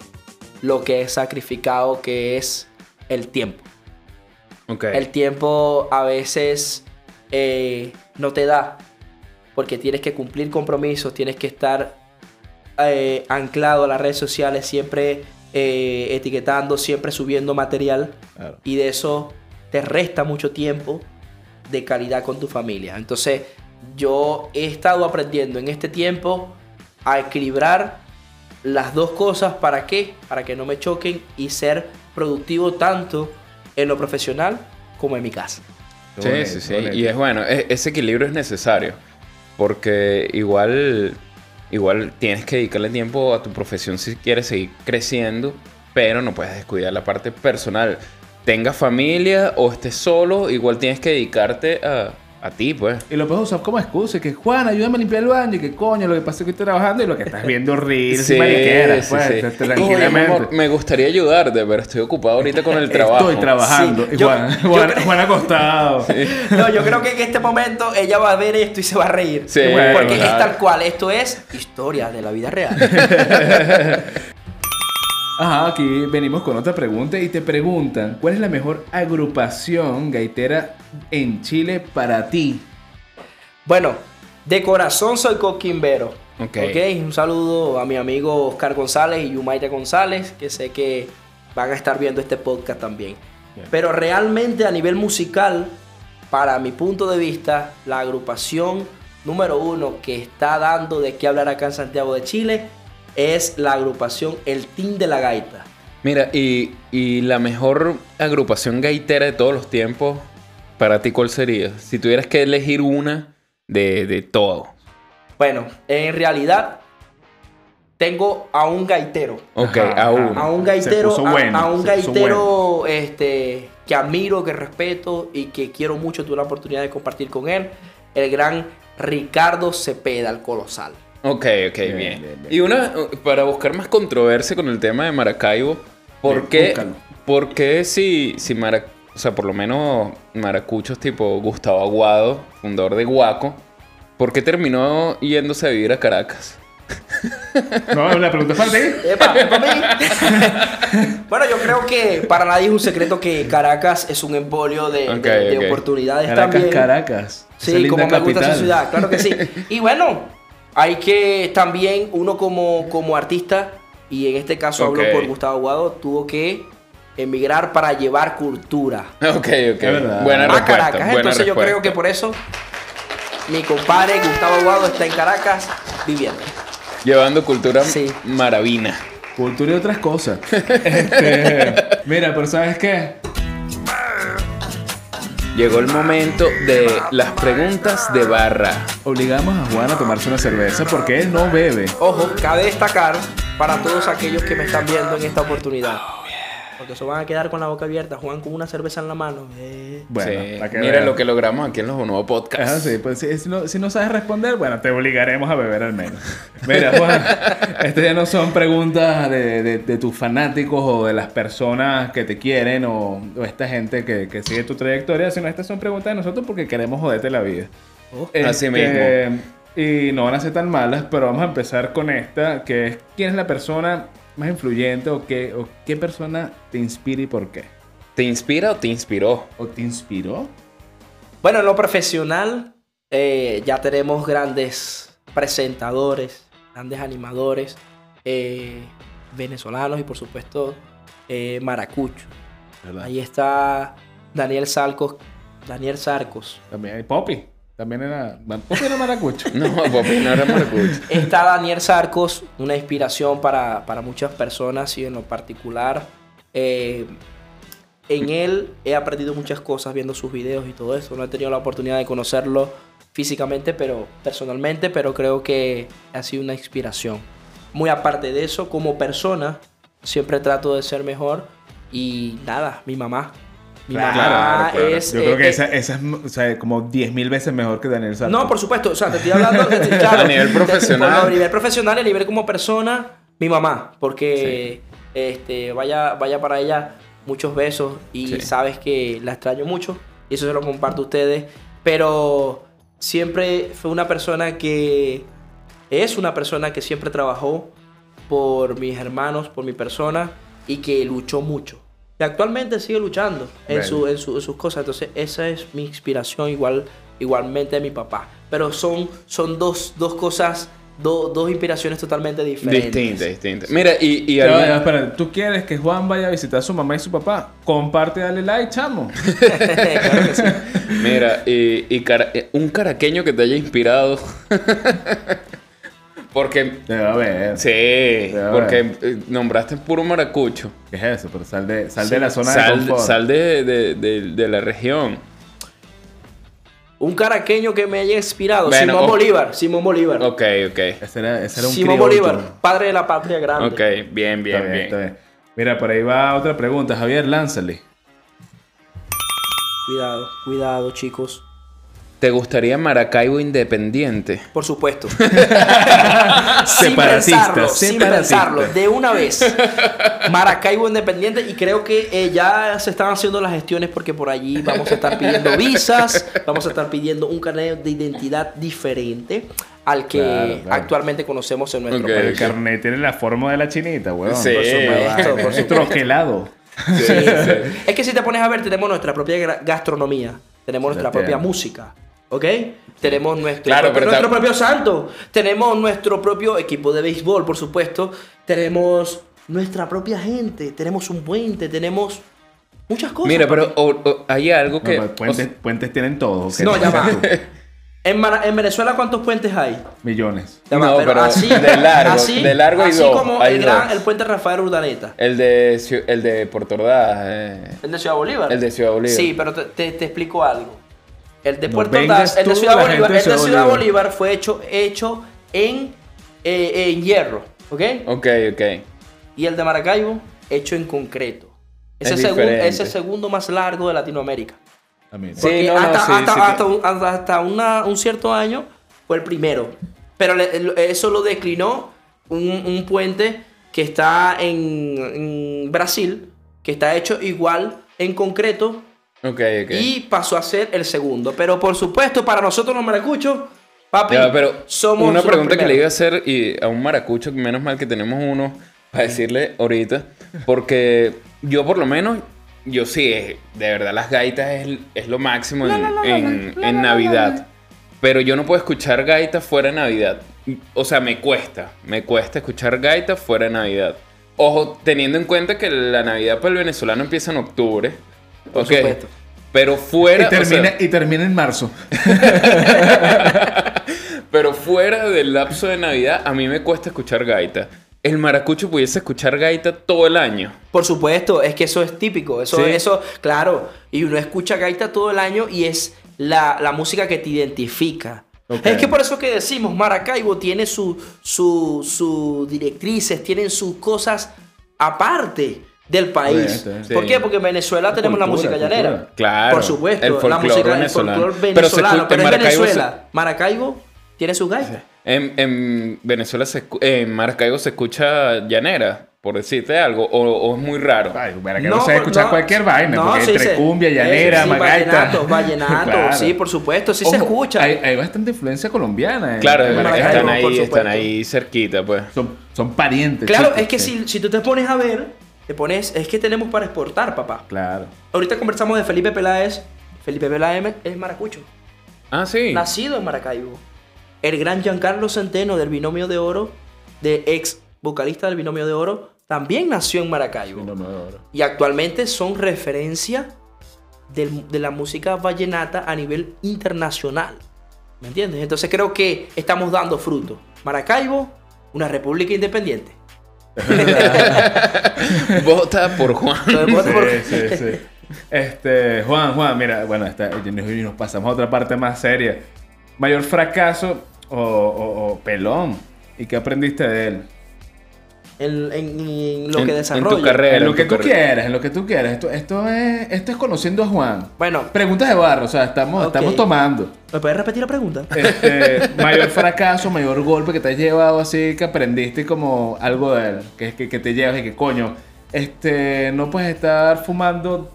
[SPEAKER 3] lo que he sacrificado que es el tiempo.
[SPEAKER 2] Ok.
[SPEAKER 3] El tiempo a veces eh, no te da porque tienes que cumplir compromisos, tienes que estar eh, anclado a las redes sociales, siempre eh, etiquetando, siempre subiendo material
[SPEAKER 1] Claro.
[SPEAKER 3] y de eso te resta mucho tiempo de calidad con tu familia. Entonces, yo he estado aprendiendo en este tiempo a equilibrar las dos cosas. ¿Para qué? Para que no me choquen y ser productivo tanto en lo profesional como en mi casa.
[SPEAKER 2] Sí,
[SPEAKER 1] bonito,
[SPEAKER 2] sí, sí.
[SPEAKER 1] bonito.
[SPEAKER 2] Y es bueno, e- ese equilibrio es necesario. Porque igual, igual tienes que dedicarle tiempo a tu profesión si quieres seguir creciendo, pero no puedes descuidar la parte personal. Tengas familia o estés solo, igual tienes que dedicarte a, a ti, pues.
[SPEAKER 1] Y lo puedes usar como excusa, que Juan, ayúdame a limpiar el baño, y que coño, lo que pasa es que estoy trabajando y lo que estás viendo reels y mariqueras, pues,
[SPEAKER 2] sí. Oye,
[SPEAKER 1] tranquilamente.
[SPEAKER 2] amor, me gustaría ayudarte, pero estoy ocupado ahorita con el trabajo.
[SPEAKER 1] Estoy trabajando.
[SPEAKER 3] Sí,
[SPEAKER 1] y
[SPEAKER 3] yo-
[SPEAKER 1] Juan,
[SPEAKER 3] yo-
[SPEAKER 1] Juan, Juan acostado.
[SPEAKER 3] No, yo creo que en este momento ella va a ver esto y se va a reír.
[SPEAKER 2] Sí,
[SPEAKER 3] porque
[SPEAKER 2] claro.
[SPEAKER 3] es tal cual. Esto es historia de la vida real.
[SPEAKER 1] Ajá, aquí venimos con otra pregunta y te preguntan, ¿cuál es la mejor agrupación gaitera en Chile para ti?
[SPEAKER 3] Bueno, de corazón soy coquimbero.
[SPEAKER 2] Ok.
[SPEAKER 3] ok. Un saludo a mi amigo Oscar González y Yumaita González, que sé que van a estar viendo este podcast también. Pero realmente a nivel musical, para mi punto de vista, la agrupación número uno que está dando de qué hablar acá en Santiago de Chile es la agrupación El Team de la Gaita.
[SPEAKER 2] Mira, y, y la mejor agrupación gaitera de todos los tiempos, para ti, ¿cuál sería? Si tuvieras que elegir una de, de todo.
[SPEAKER 3] Bueno, en realidad tengo a un gaitero.
[SPEAKER 2] Ok,
[SPEAKER 1] Ajá,
[SPEAKER 2] a uno.
[SPEAKER 3] a un
[SPEAKER 1] Se
[SPEAKER 3] gaitero,
[SPEAKER 1] puso
[SPEAKER 3] a-
[SPEAKER 1] bueno,
[SPEAKER 3] a, un
[SPEAKER 1] se puso
[SPEAKER 3] gaitero este, que admiro, que respeto y que quiero mucho. Tuve la oportunidad de compartir con él, el gran Ricardo Cepeda, el colosal.
[SPEAKER 2] Ok, ok, bien.
[SPEAKER 1] Bien, bien, bien.
[SPEAKER 2] Y una, para buscar más controversia con el tema de Maracaibo, ¿por
[SPEAKER 1] Bien,
[SPEAKER 2] qué,
[SPEAKER 1] búscalo.
[SPEAKER 2] por qué si, si Mara- o sea, por lo menos maracuchos tipo Gustavo Aguado, fundador de Guaco, ¿por qué terminó yéndose a vivir a Caracas?
[SPEAKER 1] No, la pregunta es para ti.
[SPEAKER 3] Epa, ¿para mí? bueno, yo creo que para nadie es un secreto que Caracas es un embolio de, oportunidades
[SPEAKER 1] Caracas,
[SPEAKER 3] también.
[SPEAKER 1] Caracas. Esa
[SPEAKER 3] Sí, como me gusta esa
[SPEAKER 1] capital.
[SPEAKER 3] ciudad, claro que sí. Y bueno, hay que también uno como, como artista, y en este caso
[SPEAKER 2] Ok.
[SPEAKER 3] hablo por Gustavo Aguado, tuvo que emigrar para llevar cultura
[SPEAKER 2] Ok, ok.
[SPEAKER 1] verdad.
[SPEAKER 2] Buena
[SPEAKER 3] a
[SPEAKER 2] respuesta.
[SPEAKER 3] Caracas.
[SPEAKER 2] buena
[SPEAKER 3] Entonces yo creo
[SPEAKER 2] respuesta.
[SPEAKER 3] que por eso mi compadre Gustavo Aguado está en Caracas viviendo.
[SPEAKER 2] Llevando cultura
[SPEAKER 3] Sí.
[SPEAKER 2] maravina.
[SPEAKER 1] Cultura y otras cosas. Este, mira, pero ¿sabes qué?
[SPEAKER 2] Llegó el momento de las preguntas de barra.
[SPEAKER 1] Obligamos a Juan a tomarse una cerveza porque él no bebe.
[SPEAKER 3] Ojo, cabe destacar para todos aquellos que me están viendo en esta oportunidad. Porque se van a quedar con la boca abierta, Juan con una cerveza en la mano. Eh.
[SPEAKER 1] Bueno,
[SPEAKER 2] Sí,
[SPEAKER 1] para que
[SPEAKER 2] Mira
[SPEAKER 1] vean.
[SPEAKER 2] lo que logramos aquí en los nuevos
[SPEAKER 1] Ah,
[SPEAKER 2] podcasts.
[SPEAKER 1] sí, pues si, si no, si no sabes responder, bueno, te obligaremos a beber al menos. Mira, Juan, estas ya no son preguntas de, de- de tus fanáticos o de las personas que te quieren o, o esta gente que, que sigue tu trayectoria, sino estas son preguntas de nosotros porque queremos joderte la vida.
[SPEAKER 3] Oh.
[SPEAKER 2] Así
[SPEAKER 1] Este, Y no van a ser tan malas, pero vamos a empezar con esta, que es ¿quién es la persona más influyente o qué, o qué persona te inspira y por qué?
[SPEAKER 2] ¿Te inspira o te inspiró?
[SPEAKER 1] ¿O te inspiró?
[SPEAKER 3] Bueno, en lo profesional eh, ya tenemos grandes presentadores, grandes animadores, eh, venezolanos y por supuesto eh, maracucho.
[SPEAKER 1] ¿Verdad?
[SPEAKER 3] Ahí está Daniel Sarcos. Daniel Sarcos.
[SPEAKER 1] También hay Poppy. También era... Poppy era maracucho.
[SPEAKER 2] No, papi, no era maracucho.
[SPEAKER 3] Está Daniel Sarcos, una inspiración para, para muchas personas y en lo particular. eh, en él he aprendido muchas cosas viendo sus videos y todo eso. No he tenido la oportunidad de conocerlo físicamente, pero personalmente, pero creo que ha sido una inspiración. Muy aparte de eso, como persona, siempre trato de ser mejor. Y nada, mi mamá. Mi mamá
[SPEAKER 1] Claro, claro.
[SPEAKER 3] es...
[SPEAKER 1] Yo creo
[SPEAKER 3] eh,
[SPEAKER 1] que
[SPEAKER 3] eh,
[SPEAKER 1] esa, esa es o sea, como 10.000 veces mejor que Daniel Sarko.
[SPEAKER 3] no, por supuesto. O sea, te estoy hablando de, claro,
[SPEAKER 2] A nivel profesional.
[SPEAKER 3] a nivel profesional y a nivel como persona, mi mamá. Porque este, vaya, vaya para ella muchos besos y
[SPEAKER 2] Sí.
[SPEAKER 3] sabes que la extraño mucho. Y eso se lo comparto a ustedes. Pero siempre fue una persona que es una persona que siempre trabajó por mis hermanos, por mi persona y que luchó mucho. Y actualmente sigue luchando en, su- en su- en sus cosas. Entonces, esa es mi inspiración, igual, igualmente de mi papá. Pero son, son dos, dos cosas, do- dos inspiraciones totalmente diferentes.
[SPEAKER 2] Distinta, distinta. Mira, y, y
[SPEAKER 1] espera. ¿Tú quieres que Juan vaya a visitar a su mamá y su papá? Comparte, dale like, chamo.
[SPEAKER 3] Claro que sí.
[SPEAKER 2] Mira, y, y cara- eh, un caraqueño que te haya inspirado. porque.
[SPEAKER 1] Debe haber.
[SPEAKER 2] Sí, porque eh, nombraste puro maracucho.
[SPEAKER 1] ¿Qué es eso? Pero sal de, sal
[SPEAKER 3] Sí.
[SPEAKER 1] de la zona de
[SPEAKER 2] Sal,
[SPEAKER 1] confort.
[SPEAKER 2] sal de, de- de- de la región.
[SPEAKER 3] Un caraqueño que me haya inspirado.
[SPEAKER 2] Bueno,
[SPEAKER 3] Simón Bolívar. Simón Bolívar.
[SPEAKER 2] Ok, ok.
[SPEAKER 1] Ese era, ese era un
[SPEAKER 3] Simón
[SPEAKER 1] criollo.
[SPEAKER 3] Bolívar, padre de la patria grande.
[SPEAKER 2] Ok, bien, bien,
[SPEAKER 1] Está
[SPEAKER 2] bien.
[SPEAKER 1] está bien. Mira, por ahí va otra pregunta. Javier, lánzale.
[SPEAKER 3] Cuidado, cuidado, chicos.
[SPEAKER 2] ¿Te gustaría Maracaibo independiente?
[SPEAKER 3] Por supuesto.
[SPEAKER 1] Separatista,
[SPEAKER 3] sin pensarlo, sin pensarlo, de una vez. Maracaibo Independiente y creo que eh, ya se están haciendo las gestiones porque por allí vamos a estar pidiendo visas, vamos a estar pidiendo un carnet de identidad diferente al que
[SPEAKER 1] Claro, claro.
[SPEAKER 3] actualmente conocemos en nuestro
[SPEAKER 2] Ok.
[SPEAKER 1] El
[SPEAKER 3] país.
[SPEAKER 1] carnet tiene la forma de la chinita, weón.
[SPEAKER 2] Sí.
[SPEAKER 3] Por supuesto, por
[SPEAKER 1] troquelado.
[SPEAKER 3] Sí. Es que si te pones a ver, tenemos nuestra propia gastronomía, tenemos nuestra propia música, ¿ok? Tenemos nuestro,
[SPEAKER 2] Claro,
[SPEAKER 3] propio,
[SPEAKER 2] pero
[SPEAKER 3] nuestro propio santo, tenemos nuestro propio equipo de béisbol, por supuesto, tenemos nuestra propia gente, tenemos un puente, tenemos muchas cosas.
[SPEAKER 2] Mira, pero o- o- hay algo que...
[SPEAKER 1] puentes, puentes tienen todo. ¿ok?
[SPEAKER 3] No, ya va. En, Mara- en Venezuela, ¿cuántos puentes hay?
[SPEAKER 1] Millones.
[SPEAKER 3] Ya va,
[SPEAKER 2] pero de largo, de largo hay
[SPEAKER 3] así
[SPEAKER 2] dos,
[SPEAKER 3] como
[SPEAKER 2] hay
[SPEAKER 3] el, gran, el puente Rafael Urdaneta.
[SPEAKER 2] El de, el de Puerto Ordaz. eh,
[SPEAKER 3] El de Ciudad Bolívar.
[SPEAKER 2] El de Ciudad Bolívar.
[SPEAKER 3] Sí, pero te, te- te explico algo. El de
[SPEAKER 1] No
[SPEAKER 3] Puerto Ordaz, el de Ciudad Bolívar, el de
[SPEAKER 1] Ciudad Bolívar.
[SPEAKER 3] Bolívar fue hecho, hecho en, eh, en hierro, ¿ok?
[SPEAKER 2] Ok, ok.
[SPEAKER 3] Y el de Maracaibo, hecho en concreto. Ese
[SPEAKER 2] Es
[SPEAKER 3] ese segundo más largo de Latinoamérica.
[SPEAKER 2] Sí, no, no,
[SPEAKER 3] hasta,
[SPEAKER 2] sí,
[SPEAKER 3] hasta,
[SPEAKER 2] sí,
[SPEAKER 3] hasta un, hasta- hasta una- un cierto año fue el primero. Pero le- el- eso lo declinó un, un puente que está en, en Brasil, que está hecho igual en concreto
[SPEAKER 2] Ok, ok.
[SPEAKER 3] y pasó a ser el segundo. Pero por supuesto, para nosotros los maracuchos, papi,
[SPEAKER 2] Ya, pero
[SPEAKER 3] somos
[SPEAKER 2] una pregunta que le iba a hacer y a un maracucho, menos mal que tenemos uno para decirle ahorita, porque yo por lo menos, yo sí, de verdad las gaitas es, es lo máximo en, en- en Navidad, pero yo no puedo escuchar gaitas fuera de Navidad. O sea, me cuesta, me cuesta escuchar gaitas fuera de Navidad. Ojo, teniendo en cuenta que la Navidad para el venezolano empieza en octubre.
[SPEAKER 3] Por
[SPEAKER 2] ok,
[SPEAKER 3] supuesto.
[SPEAKER 2] Pero fuera...
[SPEAKER 1] Y
[SPEAKER 2] o sea,
[SPEAKER 1] termina, y termina en marzo.
[SPEAKER 2] Pero fuera del lapso de Navidad, a mí me cuesta escuchar gaita. el maracucho pudiese escuchar gaita todo el año.
[SPEAKER 3] Por supuesto, es que eso es típico. Eso,
[SPEAKER 2] Sí.
[SPEAKER 3] eso, claro. Y uno escucha gaita todo el año y es la, la música que te identifica. Es que por eso que decimos, Maracaibo tiene su, su, su directrices, tienen sus cosas aparte del país.
[SPEAKER 1] Sí.
[SPEAKER 3] ¿Por qué? Porque en Venezuela tenemos la música
[SPEAKER 1] cultura.
[SPEAKER 3] llanera.
[SPEAKER 2] Claro,
[SPEAKER 3] Por supuesto.
[SPEAKER 2] el
[SPEAKER 3] la música, el
[SPEAKER 2] venezolano. Pero se
[SPEAKER 3] venezolano.
[SPEAKER 2] escu-
[SPEAKER 3] Pero,
[SPEAKER 2] en Maracaibo se-
[SPEAKER 3] Venezuela. Maracaibo tiene su gaita.
[SPEAKER 2] En, en Venezuela, se, en Maracaibo se escucha llanera, por decirte algo, o, o es muy raro.
[SPEAKER 1] Ay, para que
[SPEAKER 3] No,
[SPEAKER 1] no, se escuchar
[SPEAKER 3] no,
[SPEAKER 1] cualquier vaina.
[SPEAKER 3] no,
[SPEAKER 1] porque
[SPEAKER 3] sí
[SPEAKER 1] entre
[SPEAKER 3] se-
[SPEAKER 1] cumbia,
[SPEAKER 3] eh,
[SPEAKER 1] llanera,
[SPEAKER 3] sí,
[SPEAKER 1] magaita.
[SPEAKER 3] vallenato, vallenato,
[SPEAKER 1] Claro.
[SPEAKER 3] sí, por supuesto, sí se escucha.
[SPEAKER 1] Hay, hay bastante influencia colombiana. en-
[SPEAKER 2] Claro,
[SPEAKER 1] en
[SPEAKER 3] Maracaibo,
[SPEAKER 2] están ahí, están ahí cerquita, pues.
[SPEAKER 1] Son, son parientes.
[SPEAKER 3] Claro,
[SPEAKER 1] chicos,
[SPEAKER 3] es que
[SPEAKER 1] sí.
[SPEAKER 3] si, si tú te pones a ver, te pones, es que tenemos para exportar, papá.
[SPEAKER 1] Claro.
[SPEAKER 3] Ahorita conversamos de Felipe Peláez. Felipe Peláez es maracucho,
[SPEAKER 2] Ah, sí.
[SPEAKER 3] nacido en Maracaibo. El gran Giancarlo Centeno del Binomio de Oro, de ex vocalista del Binomio de Oro, también nació en Maracaibo.
[SPEAKER 1] No me adoro.
[SPEAKER 3] Y actualmente son referencia del- de la música vallenata a nivel internacional. ¿Me entiendes? Entonces creo que estamos dando fruto. Maracaibo, una república independiente.
[SPEAKER 2] Vota por Juan.
[SPEAKER 1] Sí, sí, sí. Este, Juan, Juan, mira, bueno, y nos y nos pasamos a otra parte más seria. Mayor fracaso o, o- o pelón. ¿Y qué aprendiste de él?
[SPEAKER 3] En, en- en lo
[SPEAKER 2] En-
[SPEAKER 3] que
[SPEAKER 2] en tu carrera.
[SPEAKER 1] En lo
[SPEAKER 2] en
[SPEAKER 1] que tú
[SPEAKER 2] carrera.
[SPEAKER 1] quieras, en lo que tú quieras. Esto, esto, es, esto es conociendo a Juan.
[SPEAKER 3] Bueno,
[SPEAKER 1] Preguntas de barro, o sea, estamos, estamos tomando.
[SPEAKER 3] ¿me puedes repetir la pregunta?
[SPEAKER 1] Este, mayor fracaso, mayor golpe que te has llevado así, que aprendiste como algo de él, que, que, que te llevas y que coño, este, no puedes estar fumando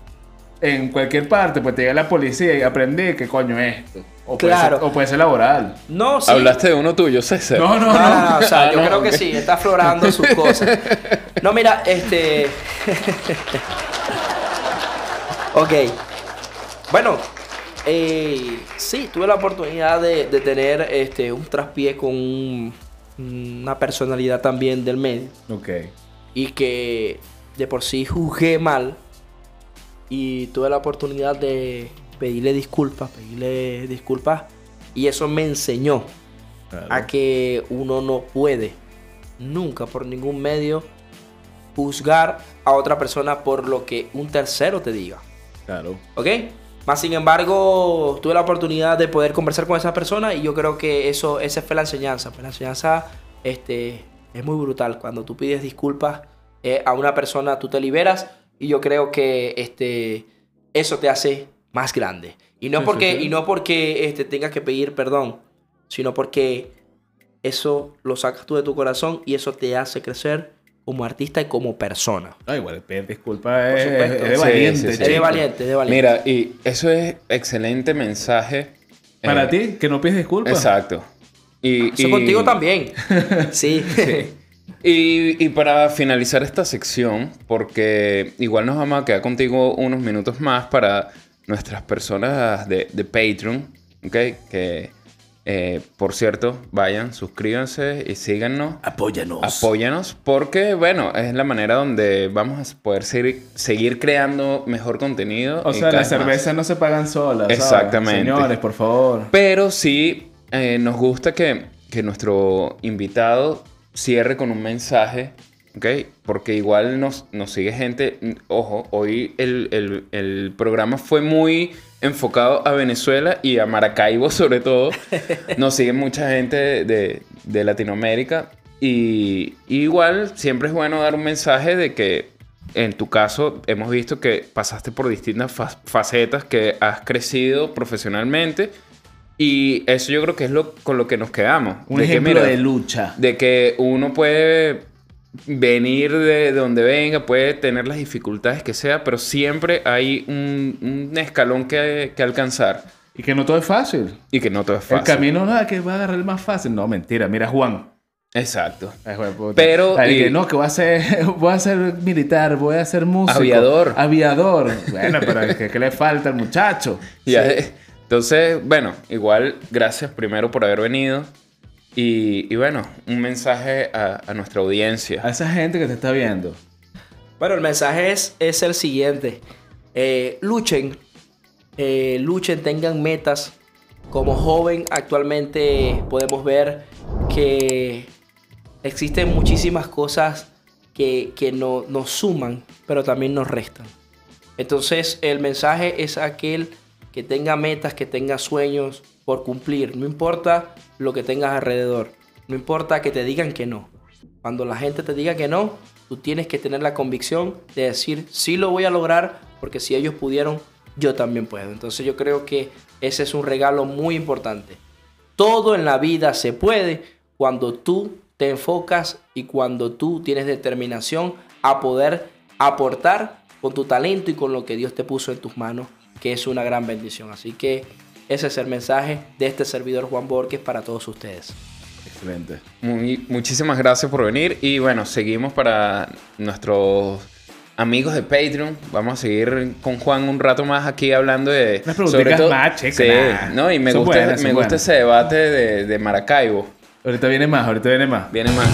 [SPEAKER 1] en cualquier parte, pues te llega la policía y aprendí que coño es esto. O puede,
[SPEAKER 3] Claro.
[SPEAKER 1] ser, o puede ser laboral.
[SPEAKER 3] No, sí.
[SPEAKER 2] Hablaste de uno tuyo, César.
[SPEAKER 1] No, no,
[SPEAKER 3] No,
[SPEAKER 1] no.
[SPEAKER 3] no, no, o sea,
[SPEAKER 2] Ah,
[SPEAKER 3] yo
[SPEAKER 2] no,
[SPEAKER 3] creo que sí, está aflorando sus cosas. No, mira, este. ok. Bueno, eh, sí, tuve la oportunidad de, de tener este, un traspié con un- una personalidad también del medio.
[SPEAKER 1] Ok.
[SPEAKER 3] Y que de por sí juzgué mal. Y tuve la oportunidad de pedirle disculpas, pedirle disculpas. Y eso me enseñó
[SPEAKER 1] Claro.
[SPEAKER 3] a que uno no puede nunca por ningún medio juzgar a otra persona por lo que un tercero te diga.
[SPEAKER 1] Claro.
[SPEAKER 3] ¿Ok? Más sin embargo, tuve la oportunidad de poder conversar con esa persona y yo creo que eso, esa fue la enseñanza. Pues la enseñanza este, es muy brutal. Cuando tú pides disculpas eh, a una persona, tú te liberas y yo creo que este, eso te hace más grande. Y no
[SPEAKER 1] Sí,
[SPEAKER 3] porque,
[SPEAKER 1] sí, sí.
[SPEAKER 3] Y no porque este, tengas que pedir perdón, sino porque eso lo sacas tú de tu corazón y eso te hace crecer como artista y como persona.
[SPEAKER 1] Ah, igual, pedir disculpas es, de valiente.
[SPEAKER 2] sí, sí.
[SPEAKER 3] Es de valiente, es de valiente.
[SPEAKER 2] Mira, y eso es excelente mensaje.
[SPEAKER 1] Para
[SPEAKER 2] eh,
[SPEAKER 1] ti, que no pides disculpas.
[SPEAKER 2] Exacto. Y,
[SPEAKER 3] Eso
[SPEAKER 2] y-
[SPEAKER 3] contigo también. Sí.
[SPEAKER 2] Y, y para finalizar esta sección, porque igual nos vamos a quedar contigo unos minutos más para nuestras personas de, de Patreon, ¿ok? Que, eh, por cierto, vayan, suscríbanse y síganos.
[SPEAKER 1] Apóyanos.
[SPEAKER 2] Apóyanos porque, bueno, es la manera donde vamos a poder seguir, seguir creando mejor contenido.
[SPEAKER 1] O sea, las cervezas no se pagan solas. ¿sabes?
[SPEAKER 2] Exactamente.
[SPEAKER 1] Señores, por favor.
[SPEAKER 2] Pero sí eh, nos gusta que, que nuestro invitado cierre con un mensaje, ¿ok? Porque igual nos, nos sigue gente. Ojo, hoy el, el- el programa fue muy enfocado a Venezuela y a Maracaibo sobre todo. Nos sigue mucha gente de, de Latinoamérica. Y, y igual siempre es bueno dar un mensaje de que en tu caso hemos visto que pasaste por distintas fa- facetas, que has crecido profesionalmente. Y eso yo creo que es lo, con lo que nos quedamos.
[SPEAKER 1] Un
[SPEAKER 2] De que,
[SPEAKER 1] ejemplo
[SPEAKER 2] mira,
[SPEAKER 1] de lucha.
[SPEAKER 2] de que uno puede venir de donde venga, puede tener las dificultades que sea, pero siempre hay un, un escalón que, que alcanzar
[SPEAKER 1] Y que no todo es fácil.
[SPEAKER 2] y que no todo es fácil.
[SPEAKER 1] El camino no es que va a agarrar el más fácil. No, mentira. Mira, Juan.
[SPEAKER 2] Exacto.
[SPEAKER 1] Ay.
[SPEAKER 2] Pero,
[SPEAKER 1] Ay,
[SPEAKER 2] y-
[SPEAKER 1] que no, que voy a ser, voy a ser militar, voy a ser músico.
[SPEAKER 2] Aviador.
[SPEAKER 1] Aviador. Bueno, pero ¿qué, qué le falta al muchacho?
[SPEAKER 2] Ya, eh, Entonces, bueno, igual gracias primero por haber venido. Y, y bueno, un mensaje a, a nuestra audiencia.
[SPEAKER 1] A esa gente que te está viendo.
[SPEAKER 3] Bueno, el mensaje es, es el siguiente. Eh, luchen, eh, luchen, tengan metas. Como joven actualmente podemos ver que existen muchísimas cosas que, que no, nos suman, pero también nos restan. Entonces el mensaje es aquel que tenga metas, que tenga sueños por cumplir. No importa lo que tengas alrededor. No importa que te digan que no. Cuando la gente te diga que no, tú tienes que tener la convicción de decir, sí lo voy a lograr, porque si ellos pudieron, yo también puedo. Entonces yo creo que ese es un regalo muy importante. Todo en la vida se puede cuando tú te enfocas y cuando tú tienes determinación a poder aportar con tu talento y con lo que Dios te puso en tus manos, que es una gran bendición. Así que ese es el mensaje de este servidor Juan Borges para todos ustedes.
[SPEAKER 1] Excelente.
[SPEAKER 2] Muy- muchísimas gracias por venir y bueno, seguimos para nuestros amigos de Patreon. Vamos a seguir con Juan un rato más aquí hablando de...
[SPEAKER 1] Unas preguntitas más, chica,
[SPEAKER 2] Sí,
[SPEAKER 1] nah.
[SPEAKER 2] no, y me
[SPEAKER 1] Son
[SPEAKER 2] gusta,
[SPEAKER 1] buenas,
[SPEAKER 2] me gusta
[SPEAKER 1] buenas.
[SPEAKER 2] ese debate de, de Maracaibo.
[SPEAKER 1] Ahorita viene más, ahorita viene más.
[SPEAKER 2] Viene más.